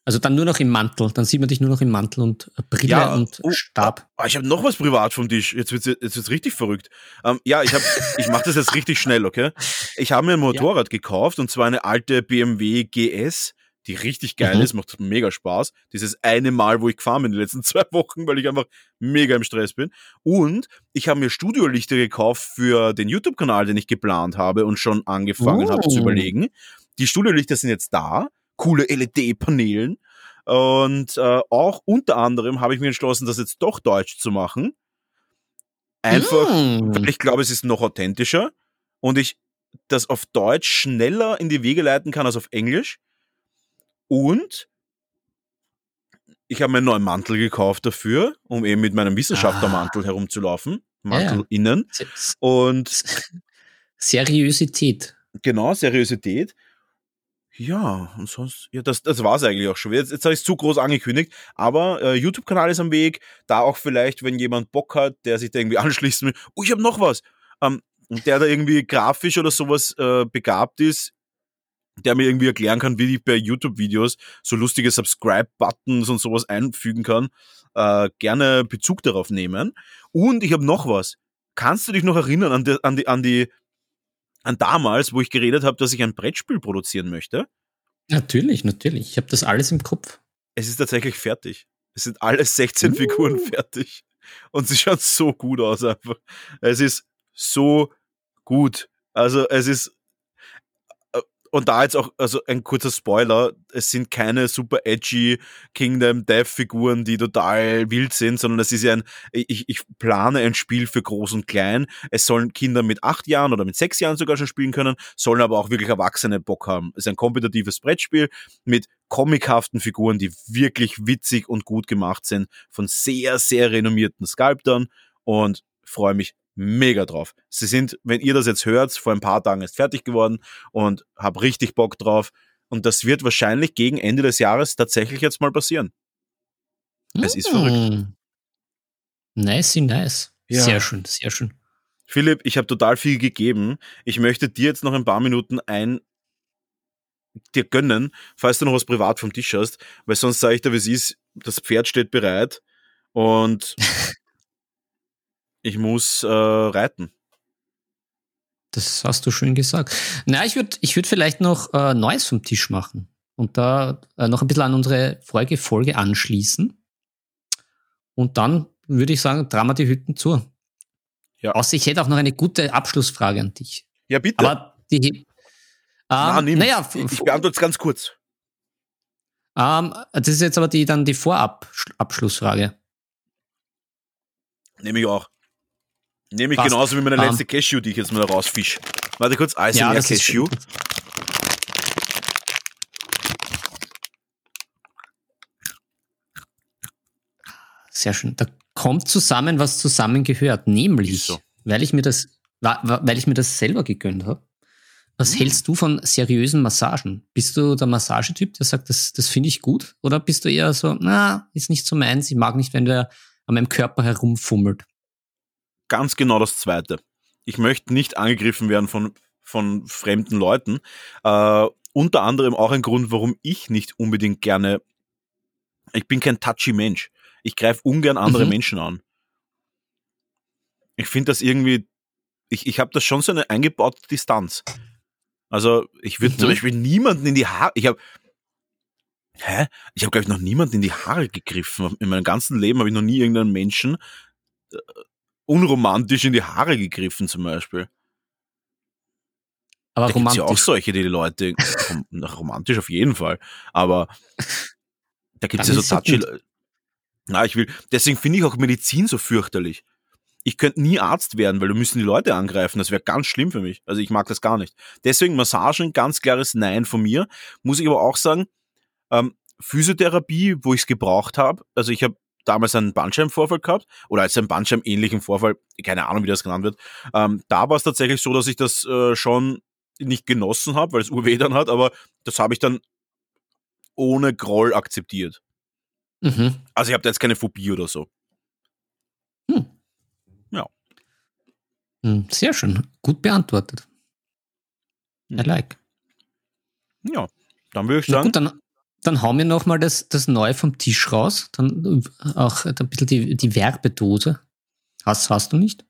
Also dann nur noch im Mantel. Dann sieht man dich nur noch im Mantel und Brille Ja, und oh, Stab. Ah, ich habe noch was privat vom Tisch. Jetzt wird's jetzt wird's richtig verrückt. Ähm, ja, ich habe, ich mache das jetzt richtig schnell, okay? Ich habe mir ein Motorrad gekauft und zwar eine alte BMW GS, die richtig geil Mhm. ist, macht mega Spaß. Dieses eine Mal, wo ich gefahren bin in den letzten zwei Wochen, weil ich einfach mega im Stress bin. Und ich habe mir Studiolichter gekauft für den YouTube-Kanal, den ich geplant habe und schon angefangen habe zu Oh. überlegen. Die Studiolichter sind jetzt da, coole LED-Paneelen. Und äh, auch unter anderem habe ich mir entschlossen, das jetzt doch deutsch zu machen. Einfach, Mm. weil ich glaube, es ist noch authentischer und ich das auf Deutsch schneller in die Wege leiten kann als auf Englisch. Und ich habe mir einen neuen Mantel gekauft dafür, um eben mit meinem Wissenschaftlermantel herumzulaufen. Mantel Ja. innen. Und Seriosität. genau, Seriosität. Ja, und sonst, ja, das, das war's eigentlich auch schon. Jetzt, jetzt habe ich es zu groß angekündigt, aber äh, YouTube-Kanal ist am Weg. Da auch vielleicht, wenn jemand Bock hat, der sich da irgendwie anschließen will. Oh, ich habe noch was. Ähm, und der da irgendwie grafisch oder sowas äh, begabt ist, der mir irgendwie erklären kann, wie ich bei YouTube-Videos so lustige Subscribe-Buttons und sowas einfügen kann, äh, gerne Bezug darauf nehmen. Und ich habe noch was. Kannst du dich noch erinnern an die, an die, an die, an damals, wo ich geredet habe, dass ich ein Brettspiel produzieren möchte? Natürlich, natürlich. Ich habe das alles im Kopf. Es ist tatsächlich fertig. Es sind alle 16 Uh. Figuren fertig. Und sie schauen so gut aus einfach. Es ist so gut. Also es ist und da jetzt auch, also ein kurzer Spoiler, es sind keine super edgy Kingdom Death Figuren, die total wild sind, sondern es ist ja ein, ich, ich plane ein Spiel für groß und klein. Es sollen Kinder mit acht Jahren oder mit sechs Jahren sogar schon spielen können, sollen aber auch wirklich Erwachsene Bock haben. Es ist ein kompetitives Brettspiel mit comichaften Figuren, die wirklich witzig und gut gemacht sind, von sehr, sehr renommierten Sculptern und freue mich mega drauf. Sie sind, wenn ihr das jetzt hört, vor ein paar Tagen ist fertig geworden und hab richtig Bock drauf. Und das wird wahrscheinlich gegen Ende des Jahres tatsächlich jetzt mal passieren. Es ist verrückt. Mm. Nice, nice. Ja. Sehr schön, sehr schön. Philipp, ich habe total viel gegeben. Ich möchte dir jetzt noch ein paar Minuten ein dir gönnen, falls du noch was privat vom Tisch hast, weil sonst sage ich dir, wie es ist, das Pferd steht bereit und ich muss äh, reiten. Das hast du schön gesagt. Na, ich würde ich würd vielleicht noch äh, Neues vom Tisch machen und da äh, noch ein bisschen an unsere vorige Folge anschließen. Und dann würde ich sagen, wir die Hütten zu. Ja. Außer ich hätte auch noch eine gute Abschlussfrage an dich. Ja, bitte. Aber die. Ähm, Na, nimm. naja, ich beantworte es ganz kurz. ähm, das ist jetzt aber die, dann die Vorabschlussfrage. Nehme ich auch. Nehme ich Passt. genauso wie meine Ähm. letzte Cashew, die ich jetzt mal rausfisch. Warte kurz, das ist Cashew. Sehr schön. Da kommt zusammen, was zusammengehört. Nämlich, so. weil ich mir das, weil ich mir das selber gegönnt habe. Was Hm. hältst du von seriösen Massagen? Bist du der Massagetyp, der sagt, das, das finde ich gut? Oder bist du eher so, na, ist nicht so meins, ich mag nicht, wenn der an meinem Körper herumfummelt? Ganz genau das Zweite. Ich möchte nicht angegriffen werden von, von fremden Leuten. Äh, unter anderem auch ein Grund, warum ich nicht unbedingt gerne. Ich bin kein touchy Mensch. Ich greife ungern andere Mhm. Menschen an. Ich finde das irgendwie. Ich, ich habe das schon so eine eingebaute Distanz. Also, ich würde zum Mhm. Beispiel niemanden in die Haare. Ich habe. Hä? Ich habe, glaube ich, noch niemanden in die Haare gegriffen. In meinem ganzen Leben habe ich noch nie irgendeinen Menschen äh, unromantisch in die Haare gegriffen, zum Beispiel. Aber Da gibt's ja auch romantisch. solche, die die Leute, rom- romantisch auf jeden Fall, aber da gibt's Dann ja so touchy. Na, ich will, deswegen finde ich auch Medizin so fürchterlich. Ich könnte nie Arzt werden, weil du müssen die Leute angreifen. Das wäre ganz schlimm für mich. Also ich mag das gar nicht. Deswegen Massagen, ganz klares Nein von mir. Muss ich aber auch sagen, ähm, Physiotherapie, wo ich es gebraucht habe, also ich habe damals einen Bandscheibenvorfall gehabt oder als einen Bandscheibenähnlichen Vorfall, keine Ahnung, wie das genannt wird. Ähm, da war es tatsächlich so, dass ich das äh, schon nicht genossen habe, weil es Urweh dann hat, aber das habe ich dann ohne Groll akzeptiert. Mhm. Also ich habe da jetzt keine Phobie oder so. Hm, Sehr schön. Gut beantwortet. I Hm. like. Ja, dann würde ich sagen, gut, dann, dann hauen wir nochmal das, das Neue vom Tisch raus. Dann äh, auch ein bisschen die, die Werbedose. Hast, hast du nicht?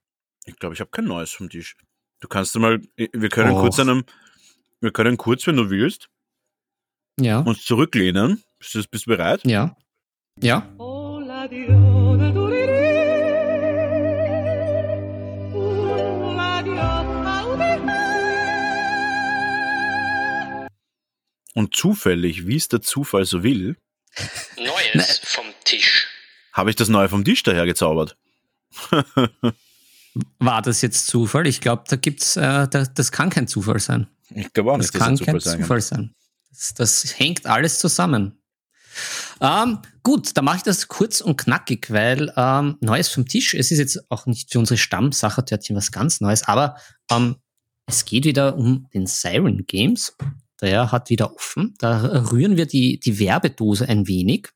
ich glaube, ich habe kein neues vom Tisch. Du kannst mal, wir können Och. kurz einem, wir können kurz, wenn du willst, Ja. uns zurücklehnen. Bist du, bist du bereit? Ja. Ja. Oh Und zufällig, wie es der Zufall so will, Neues vom Tisch. habe ich das Neue vom Tisch daher gezaubert. War das jetzt Zufall? Ich glaube, da gibt's, äh, da, das kann kein Zufall sein. Ich glaube auch Das nicht, dass kann das kein Zufall sein Zufall sein. Das, das hängt alles zusammen. Ähm, gut, dann mache ich das kurz und knackig, weil ähm, Neues vom Tisch, es ist jetzt auch nicht für unsere Stammsachertörtchen was ganz Neues, aber ähm, es geht wieder um den Siren Games. Der hat wieder offen. Da rühren wir die, die Werbedose ein wenig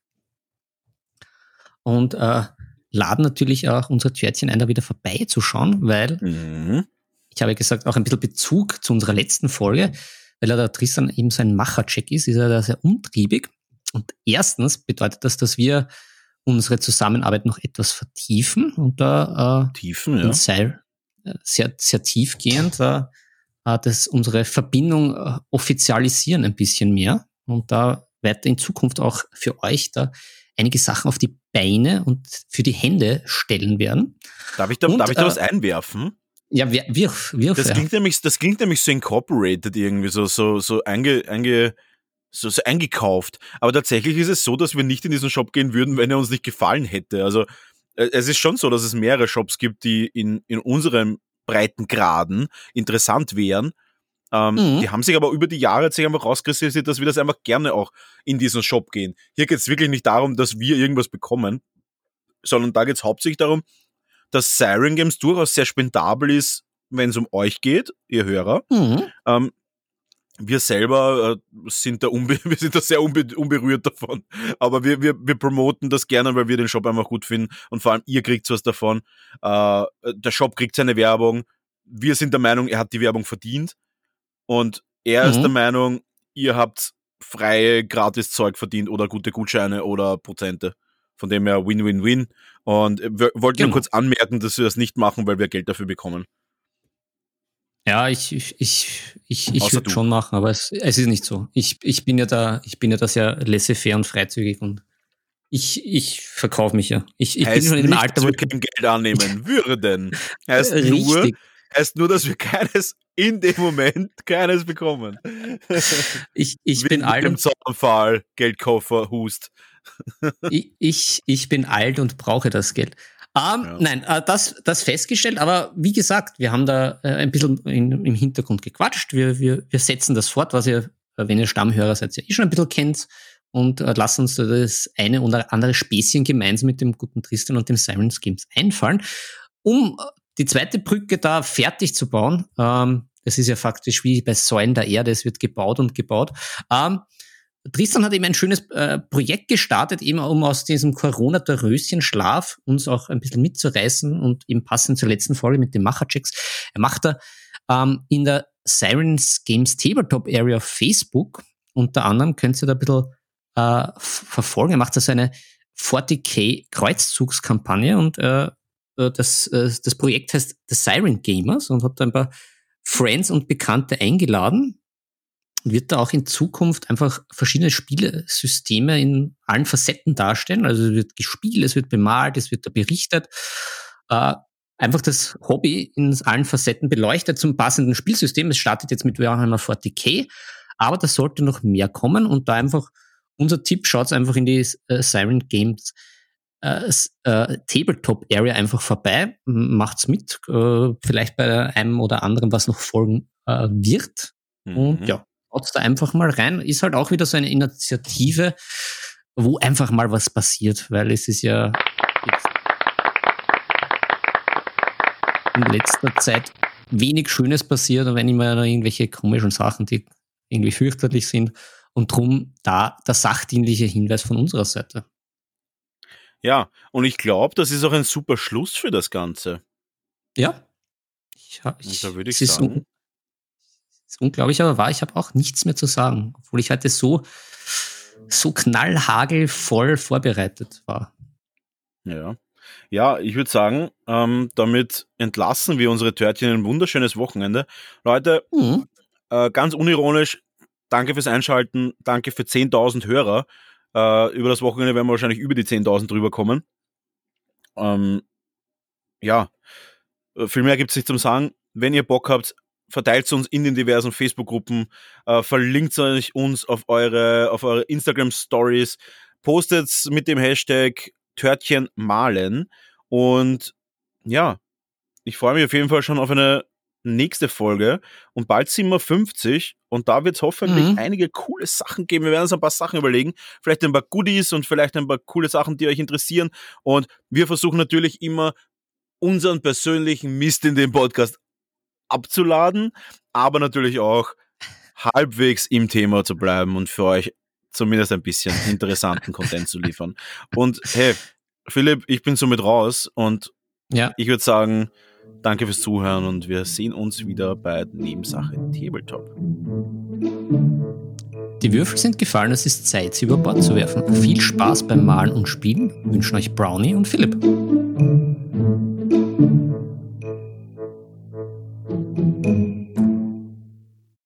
und äh, laden natürlich auch unsere Törtchen ein, da wieder vorbeizuschauen, weil Mhm. ich habe gesagt, auch ein bisschen Bezug zu unserer letzten Folge, weil er der Tristan eben so ein Machercheck ist, ist er da sehr umtriebig. Und erstens bedeutet das, dass wir unsere Zusammenarbeit noch etwas vertiefen und da äh, Tiefen, ja. sehr, äh, sehr, sehr tiefgehend äh, äh, das unsere Verbindung äh, offizialisieren ein bisschen mehr und da weiter in Zukunft auch für euch da einige Sachen auf die Beine und für die Hände stellen werden. Darf ich da, Und, darf ich da äh, was einwerfen? Ja, wir, wirf, wirf. Das ja. klingt nämlich, das klingt nämlich so incorporated irgendwie, so, so, so einge, einge, so, so eingekauft. Aber tatsächlich ist es so, dass wir nicht in diesen Shop gehen würden, wenn er uns nicht gefallen hätte. Also, äh, es ist schon so, dass es mehrere Shops gibt, die in, in unserem Breitengraden interessant wären. Ähm, Mhm. Die haben sich aber über die Jahre jetzt einfach rauskristallisiert, dass wir das einfach gerne auch in diesen Shop gehen. Hier geht es wirklich nicht darum, dass wir irgendwas bekommen, sondern da geht es hauptsächlich darum, dass Siren Games durchaus sehr spendabel ist, wenn es um euch geht, ihr Hörer. Mhm. Ähm, wir selber äh, sind da wir sind da sehr unbe unberührt davon. Aber wir, wir, wir promoten das gerne, weil wir den Shop einfach gut finden. Und vor allem ihr kriegt was davon. Äh, der Shop kriegt seine Werbung. Wir sind der Meinung, er hat die Werbung verdient. Und er ist Mhm. der Meinung, ihr habt freie Gratis-Zeug verdient oder gute Gutscheine oder Prozente. Von dem her Win-Win-Win. Und wir wollten Genau. nur kurz anmerken, dass wir das nicht machen, weil wir Geld dafür bekommen. Ja, ich, ich, ich, ich, ich würde schon machen, aber es, es ist nicht so. Ich, ich bin ja da, ich bin ja da sehr laissez-faire und freizügig und ich, ich verkaufe mich ja. Ich, ich bin heißt schon in nicht, Alter, wo wir kein Geld annehmen würden. Heißt nur, richtig. heißt nur, dass wir keines in dem Moment keines bekommen. Ich, ich Wie bin mit alt dem und Zaunpfahl, Geldkoffer, Hust. ich, ich, ich bin alt und brauche das Geld. Ähm, Ja. Nein, äh, das, das festgestellt, aber wie gesagt, wir haben da äh, ein bisschen in, im Hintergrund gequatscht. Wir, wir, wir setzen das fort, was ihr, äh, wenn ihr Stammhörer seid, ja eh schon ein bisschen kennt und äh, lasst uns da das eine oder andere Späßchen gemeinsam mit dem guten Tristan und dem Siren Schemes einfallen, um äh, die zweite Brücke da fertig zu bauen. Ähm, das ist ja faktisch wie bei Säulen der Erde, es wird gebaut und gebaut. Ähm, Tristan hat eben ein schönes äh, Projekt gestartet, eben um aus diesem Corona-Röschenschlaf uns auch ein bisschen mitzureißen und eben passend zur letzten Folge mit den Macherchecks. Er macht da ähm, in der Sirens Games Tabletop Area auf Facebook unter anderem könnt ihr da ein bisschen äh, verfolgen. Er macht da so eine 40k Kreuzzugskampagne und äh, äh, das, äh, das Projekt heißt The Siren Gamers und hat da ein paar Friends und Bekannte eingeladen wird da auch in Zukunft einfach verschiedene Spielesysteme in allen Facetten darstellen. Also es wird gespielt, es wird bemalt, es wird da berichtet. Äh, einfach das Hobby in allen Facetten beleuchtet zum passenden Spielsystem. Es startet jetzt mit Warhammer 40k, aber da sollte noch mehr kommen und da einfach unser Tipp, schaut einfach in die äh, Siren Games äh, äh, Tabletop Area einfach vorbei, macht's mit, äh, vielleicht bei einem oder anderen, was noch folgen äh, wird. Und Mhm. ja, schaut da einfach mal rein. Ist halt auch wieder so eine Initiative, wo einfach mal was passiert, weil es ist ja in letzter Zeit wenig Schönes passiert, und wenn immer noch irgendwelche komischen Sachen, die irgendwie fürchterlich sind. Und drum da der sachdienliche Hinweis von unserer Seite. Ja, und ich glaube, das ist auch ein super Schluss für das Ganze. Ja. Ich, ich, da würde ich sagen- ist unglaublich, aber wahr, ich habe auch nichts mehr zu sagen, obwohl ich heute so, so knallhagelvoll vorbereitet war. Ja. Ja, ich würde sagen, ähm, damit entlassen wir unsere Törtchen in ein wunderschönes Wochenende. Leute, Mhm. äh, ganz unironisch, danke fürs Einschalten, danke für 10.000 Hörer. Äh, über das Wochenende werden wir wahrscheinlich über die 10.000 drüber kommen. Ähm, ja, äh, viel mehr gibt es nicht zum Sagen. Wenn ihr Bock habt, verteilt uns in den diversen Facebook-Gruppen, äh, verlinkt euch uns auf eure, auf eure Instagram-Stories, postet mit dem Hashtag Törtchen malen und ja, ich freue mich auf jeden Fall schon auf eine nächste Folge und bald sind wir 50 und da wird es hoffentlich Mhm. einige coole Sachen geben. Wir werden uns ein paar Sachen überlegen, vielleicht ein paar Goodies und vielleicht ein paar coole Sachen, die euch interessieren und wir versuchen natürlich immer unseren persönlichen Mist in dem Podcast abzuladen, aber natürlich auch halbwegs im Thema zu bleiben und für euch zumindest ein bisschen interessanten Content zu liefern. Und hey, Philipp, ich bin somit raus und Ja, ich würde sagen, danke fürs Zuhören und wir sehen uns wieder bei Nebensache Tabletop. die Würfel sind gefallen, es ist Zeit, sie über Bord zu werfen. Viel Spaß beim Malen und Spielen wünschen euch Brownie und Philipp.